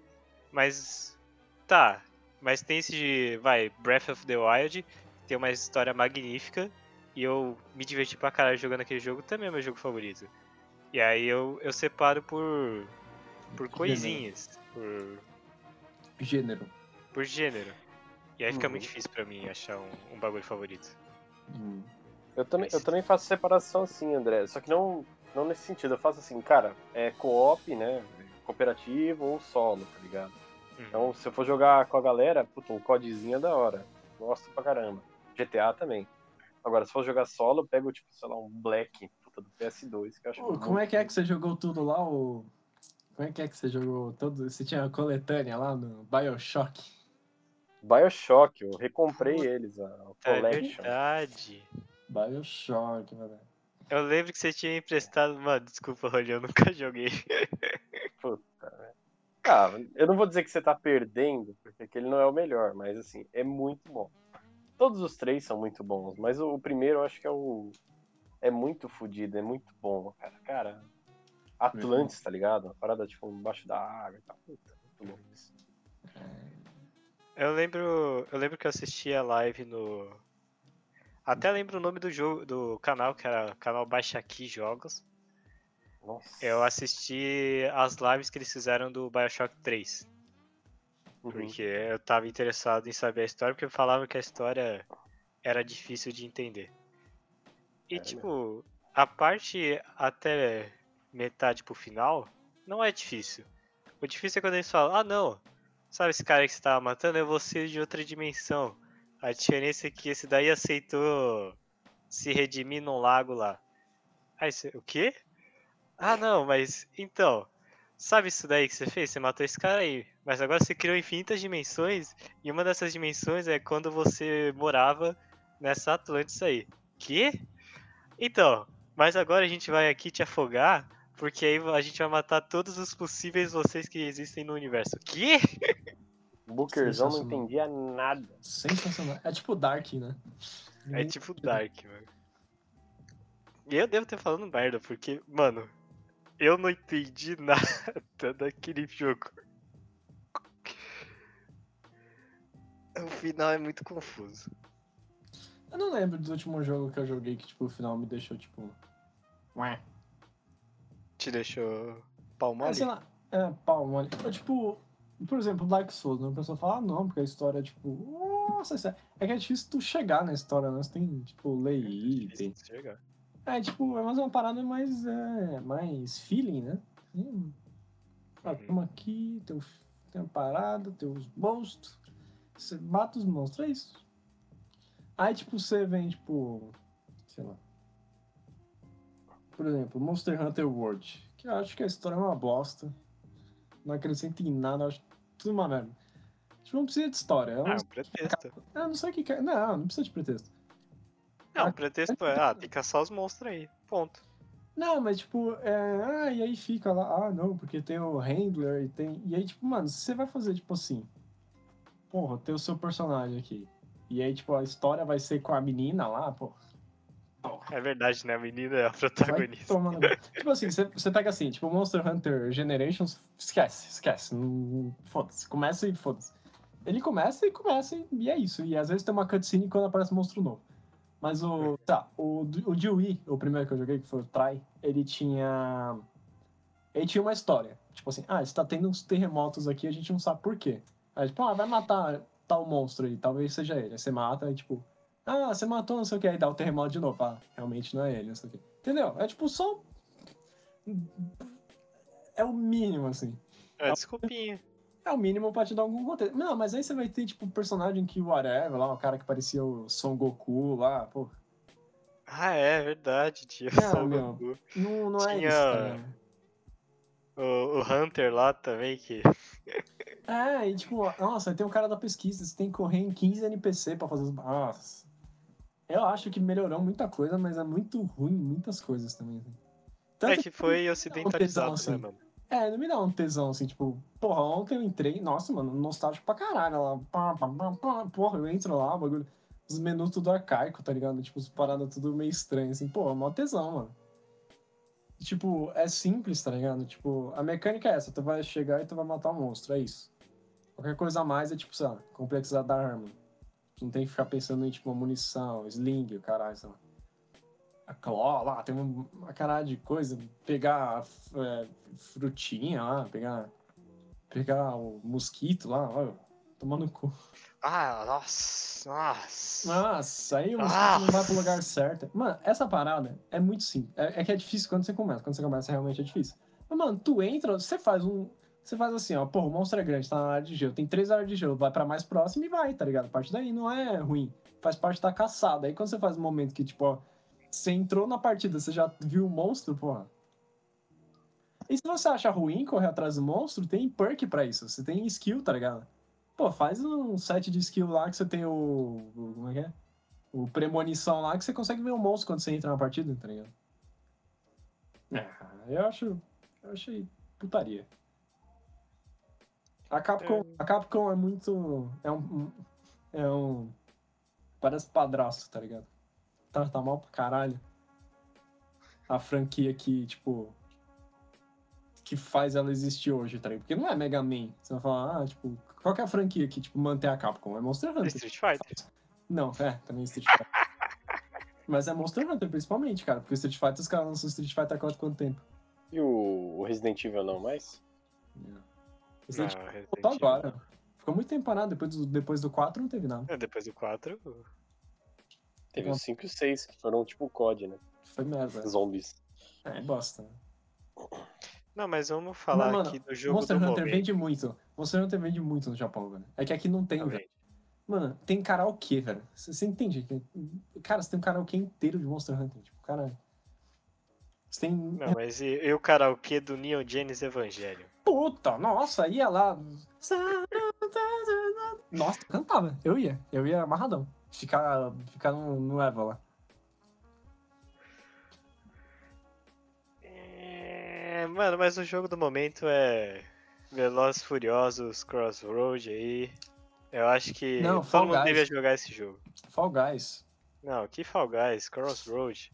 Mas. Tá, mas tem esse de. Vai, Breath of the Wild, tem uma história magnífica. E eu me diverti pra caralho jogando aquele jogo, também é meu jogo favorito. E aí eu, eu separo por. por coisinhas. Por Gênero. por gênero. E aí fica Uhum. muito difícil pra mim achar um, um bagulho favorito. Hum. Eu também, eu também faço separação assim, André. Só que não, não nesse sentido. Eu faço assim, cara, é co-op, né? Cooperativo ou solo, tá ligado? Uhum. Então, se eu for jogar com a galera, puta, um codezinho é da hora. Gosto pra caramba. GTA também. Agora, se for jogar solo, eu pego, tipo, sei lá, um Black, puta, do PS2, que eu acho Ô, muito como é que é que você jogou tudo lá? O... Como é que é que você jogou todo? Você tinha a coletânea lá no Bioshock? Bioshock, eu recomprei eles, a é Collection. verdade. Bioshock, mano. Eu lembro que você tinha emprestado. Mano, desculpa, Rolê, eu nunca joguei. Puta, né? Ah, eu não vou dizer que você tá perdendo, porque aquele não é o melhor, mas assim, é muito bom. Todos os três são muito bons, mas o, primeiro eu acho que é o. É muito fodido, é muito bom, cara. Cara, Atlantis, tá ligado? Uma parada tipo embaixo da água e tal. Puta, muito bom isso. Eu lembro. Eu lembro que eu assisti a live no. Até lembro o nome do jogo, do canal, que era o canal Baixa Aqui Jogos. Nossa. Eu assisti as lives que eles fizeram do Bioshock 3. Uhum. Porque eu tava interessado em saber a história, porque falavam que a história era difícil de entender. E, É, tipo, a parte até metade pro final não é difícil. O difícil é quando eles falam, ah não, sabe esse cara que você tava matando é você de outra dimensão. A diferença é que esse daí aceitou se redimir num lago lá. Aí você, o quê? Ah não, mas então, sabe isso daí que você fez? Você matou esse cara aí. Mas agora você criou infinitas dimensões, e uma dessas dimensões é quando você morava nessa Atlantis aí. Que? Então, mas agora a gente vai aqui te afogar, porque aí a gente vai matar todos os possíveis vocês que existem no universo. Que? O Bookerzão não entendia nada. Sensacional. É tipo Dark, né? É tipo Dark, mano. E eu devo ter falando merda, porque, mano, eu não entendi nada daquele jogo. O final é muito confuso. Eu não lembro do último jogo que eu joguei que, tipo, o final me deixou, tipo. Ué. Te deixou. Pau É, sei lá, é, pau mole. É, tipo, por exemplo, Dark Souls, né? A pessoa fala, ah, não, porque a história é tipo, nossa, é... é que é difícil tu chegar na história, né? Você tem, tipo, ler item. De chegar. É, tipo, é mais uma parada mais, é, mais feeling, né? Hum. Ah, toma aqui, tem, o- tem a parada, tem os monstros. Você mata os monstros, é isso. Aí, tipo, você vem, tipo, sei lá. Por exemplo, Monster Hunter World. Que eu acho que a história é uma bosta. Não acrescenta em nada, acho tudo uma merda. Tipo, não precisa de história. Eu Ah, não, um pretexto. eu não sei o que que é. Não, não precisa de pretexto. Não, Ah, o pretexto é, ah, tem que caçar os monstros aí. Ponto. Não, mas tipo, é... ah, e aí fica lá, ah, não, porque tem o handler e tem. E aí, tipo, mano, você vai fazer, tipo assim, porra, tem o seu personagem aqui. E aí, tipo, a história vai ser com a menina lá, pô. É verdade, né? A menina é a protagonista. tipo assim, você, você pega assim, tipo, Monster Hunter Generations, esquece, esquece. Foda-se, começa e foda-se. Ele começa e começa e- e é isso. E às vezes tem uma cutscene quando aparece um monstro novo. Mas o. Tá, o, o Dewey, o primeiro que eu joguei, que foi o Try, ele tinha. Ele tinha uma história. Tipo assim, ah, está tendo uns terremotos aqui, a gente não sabe por quê. Aí, tipo, ah, vai matar tal monstro aí, talvez seja ele. Aí você mata, aí, tipo, ah, você matou, não sei o que, aí dá o terremoto de novo. Ah, realmente não é ele, não sei o que. Entendeu? É tipo só. É o mínimo, assim. É, desculpinha. É o mínimo pra te dar algum contexto. Não, mas aí você vai ter, tipo, um personagem que whatever, lá, um cara que parecia o Son Goku lá, pô. Ah, é verdade, tio. Ah, Só o meu. Goku. Não, não é Tinha- isso, tá ligado? O, o Hunter lá também, que. É, e tipo, nossa, aí tem um cara da pesquisa, você tem que correr em 15 NPC pra fazer os. Nossa. Eu acho que melhorou muita coisa, mas é muito ruim muitas coisas também. assim. É Tanto que foi ocidentalizado, tesão, né, assim. mano? É, não me dá um tesão, assim, tipo, porra, ontem eu entrei, nossa, mano, nostálgico pra caralho, lá, pá, pá, pá, pá, porra, eu entro lá, o bagulho, os menus tudo arcaico, tá ligado? Tipo, as paradas tudo meio estranho, assim, porra, mó tesão, mano. E, Tipo, é simples, tá ligado? Tipo, a mecânica é essa, tu vai chegar e tu vai matar o monstro, é isso. Qualquer coisa a mais é, tipo, sei lá, complexidade da arma. Tu não tem que ficar pensando em, tipo, uma munição, sling, o caralho, sei lá. A claw lá, tem uma, uma caralho de coisa. Pegar é, frutinha lá, pegar. Pegar o mosquito lá, ó, tomando cu. Ah, nossa, nossa. Nossa, aí o mosquito não vai pro lugar certo. Mano, essa parada é muito simples. É, é que é difícil quando você começa. Quando você começa, realmente é difícil. Mas, mano, tu entra, você faz um. Você faz assim, ó, pô, o monstro é grande, tá na área de gelo. Tem três áreas de gelo, vai pra mais próximo e vai, tá ligado? Parte daí não é ruim. Faz parte da caçada. Aí quando você faz um momento que, tipo, ó, você entrou na partida, você já viu o monstro, porra. E se você acha ruim correr atrás do monstro, tem perk pra isso. Você tem skill, tá ligado? Pô, faz um set de skill lá que você tem o. o- como é que é? O premonição lá que você consegue ver o monstro quando você entra na partida, tá ligado? É, eu acho. Eu achei putaria. A Capcom, a Capcom é muito. É um. É um. Parece padrasto, tá ligado? Tá, tá mal pra caralho. A franquia que, tipo. Que faz ela existir hoje, tá ligado? Porque não é Mega Man. Você vai falar, ah, tipo, qual que é a franquia que, tipo, mantém a Capcom? É Monster Hunter. Street Fighter. Não, é, também Street Fighter. Mas é Monster Hunter, principalmente, cara. Porque Street Fighter, os caras lançam Street Fighter há quanto, quanto tempo? E o, Resident Evil não mais? Resident Não, Evil Resident voltou agora. Ficou muito tempo parado. Depois do, depois do 4 não teve nada. É, depois do 4. Teve Não. os 5 e 6, que foram tipo o COD, né? Foi merda. Zombies. É, bosta. Não, mas vamos falar Mas, mano, aqui do jogo Monster do Hunter momento. vende muito. Monster Hunter vende muito no Japão, velho. É que aqui não tem, Não velho. Mano, tem karaokê, velho. Você você entende? Cara, você tem um karaokê inteiro de Monster Hunter. Tipo, cara. Você tem. Não, mas e, e o karaokê do Neon Genesis Evangelho? Puta, nossa, ia lá. Nossa, cantava. Eu ia. Eu ia amarradão. Ficar, ficar no, no Eva lá. É, mano, mas o jogo do momento é Velozes Furiosos Crossroad aí. Eu acho que Não, todo Fall mundo Guys. devia jogar esse jogo. Fall Guys. Não, que Fall Guys, Crossroad.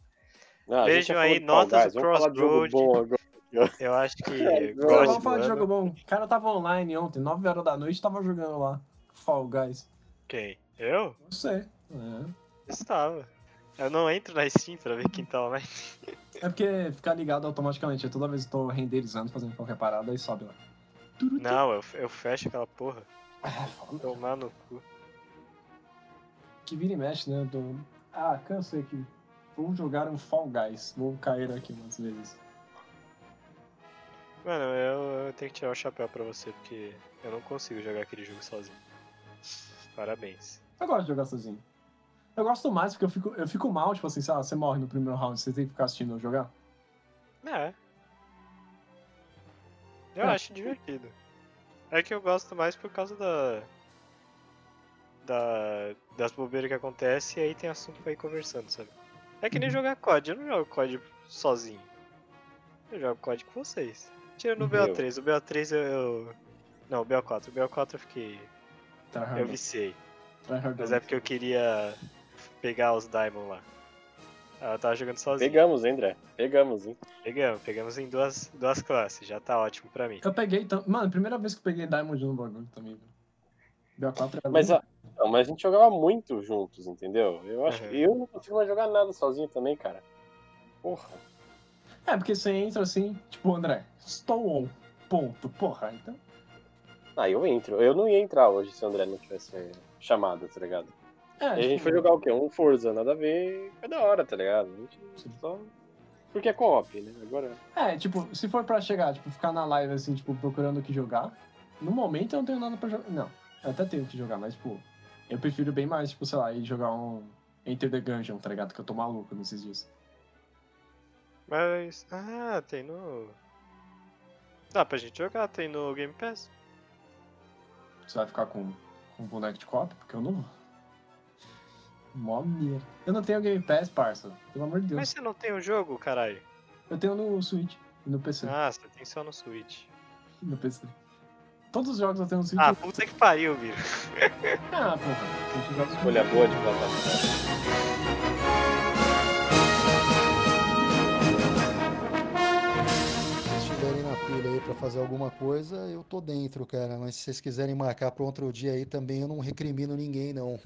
Não, Vejam aí, notas do Crossroad. Eu acho que É, vamos falar de do jogo bom. O cara tava online ontem, 9 horas da noite, tava jogando lá. Fall Guys. Quem? Eu? Não sei. É. Estava. Eu não entro na Steam pra ver quem tá online. É porque fica ligado automaticamente. Toda vez que eu tô renderizando, fazendo qualquer parada, aí sobe lá. Não, eu, eu fecho aquela porra. É, foda. Tomar no cu. Que vira e mexe, né? eu tô- Ah, cansei aqui. Vou jogar um Fall Guys. Vou cair aqui umas vezes. Mano, eu, eu tenho que tirar o chapéu pra você, porque eu não consigo jogar aquele jogo sozinho. Parabéns. Eu gosto de jogar sozinho. Eu gosto mais porque eu fico, eu fico mal, tipo assim, lá, você morre no primeiro round, você tem que ficar assistindo eu jogar. É. Eu É. acho divertido. É que eu gosto mais por causa da. Da, das bobeiras que acontecem e aí tem assunto pra ir conversando, sabe? É que nem Uhum. jogar COD, eu não jogo COD sozinho. Eu jogo COD com vocês. Tirando o Uhum. BO3, o BO3 eu. Não, o BO4. O BO4 eu fiquei. Tá Eu viciei. Tá. Mas é porque eu queria pegar os Diamond lá. Ah, eu tava jogando sozinho. Pegamos, hein, André? Pegamos, hein? Pegamos, pegamos em duas, duas classes, já tá ótimo pra mim. Eu peguei. tam- Mano, primeira vez que eu peguei Diamond no bagulho também, velho. BO4 era Mas, lindo. Não, mas a gente jogava muito juntos, entendeu? Eu acho Uhum. que eu não consigo mais jogar nada sozinho também, cara. Porra. É, porque você entra assim, tipo, André, estou on. Ponto. Porra, então. Ah, eu entro. Eu não ia entrar hoje se o André não tivesse chamado, tá ligado? É, E a gente foi jogar o quê? Um Forza, nada a ver. Foi da hora, tá ligado? A gente Sim. só. Porque é co-op, né? Agora. É, tipo, se for pra chegar, tipo, ficar na live assim, tipo, procurando o que jogar, no momento eu não tenho nada pra jogar. Não, eu até tenho o que jogar, mas, tipo, eu prefiro bem mais, tipo, sei lá, ir jogar um Enter the Gungeon, tá ligado? Que eu tô maluco nesses dias. Mas. Ah, tem no. Dá pra gente jogar, tem no Game Pass. Você vai ficar com, com boneco de copo? Porque eu não. Mó merda. Eu não tenho Game Pass, parça. Pelo amor de Deus. Mas você não tem o jogo, caralho? Eu tenho no Switch e no PC. Ah, você tem só no Switch. No PC. Todos os jogos eu tenho no Switch. Ah, puta que pariu, Viro. Ah, porra. Escolha boa de plataforma. Se vocês estiverem na pilha aí pra fazer alguma coisa, eu tô dentro, cara. Mas se vocês quiserem marcar pra outro dia aí também, eu não recrimino ninguém, não.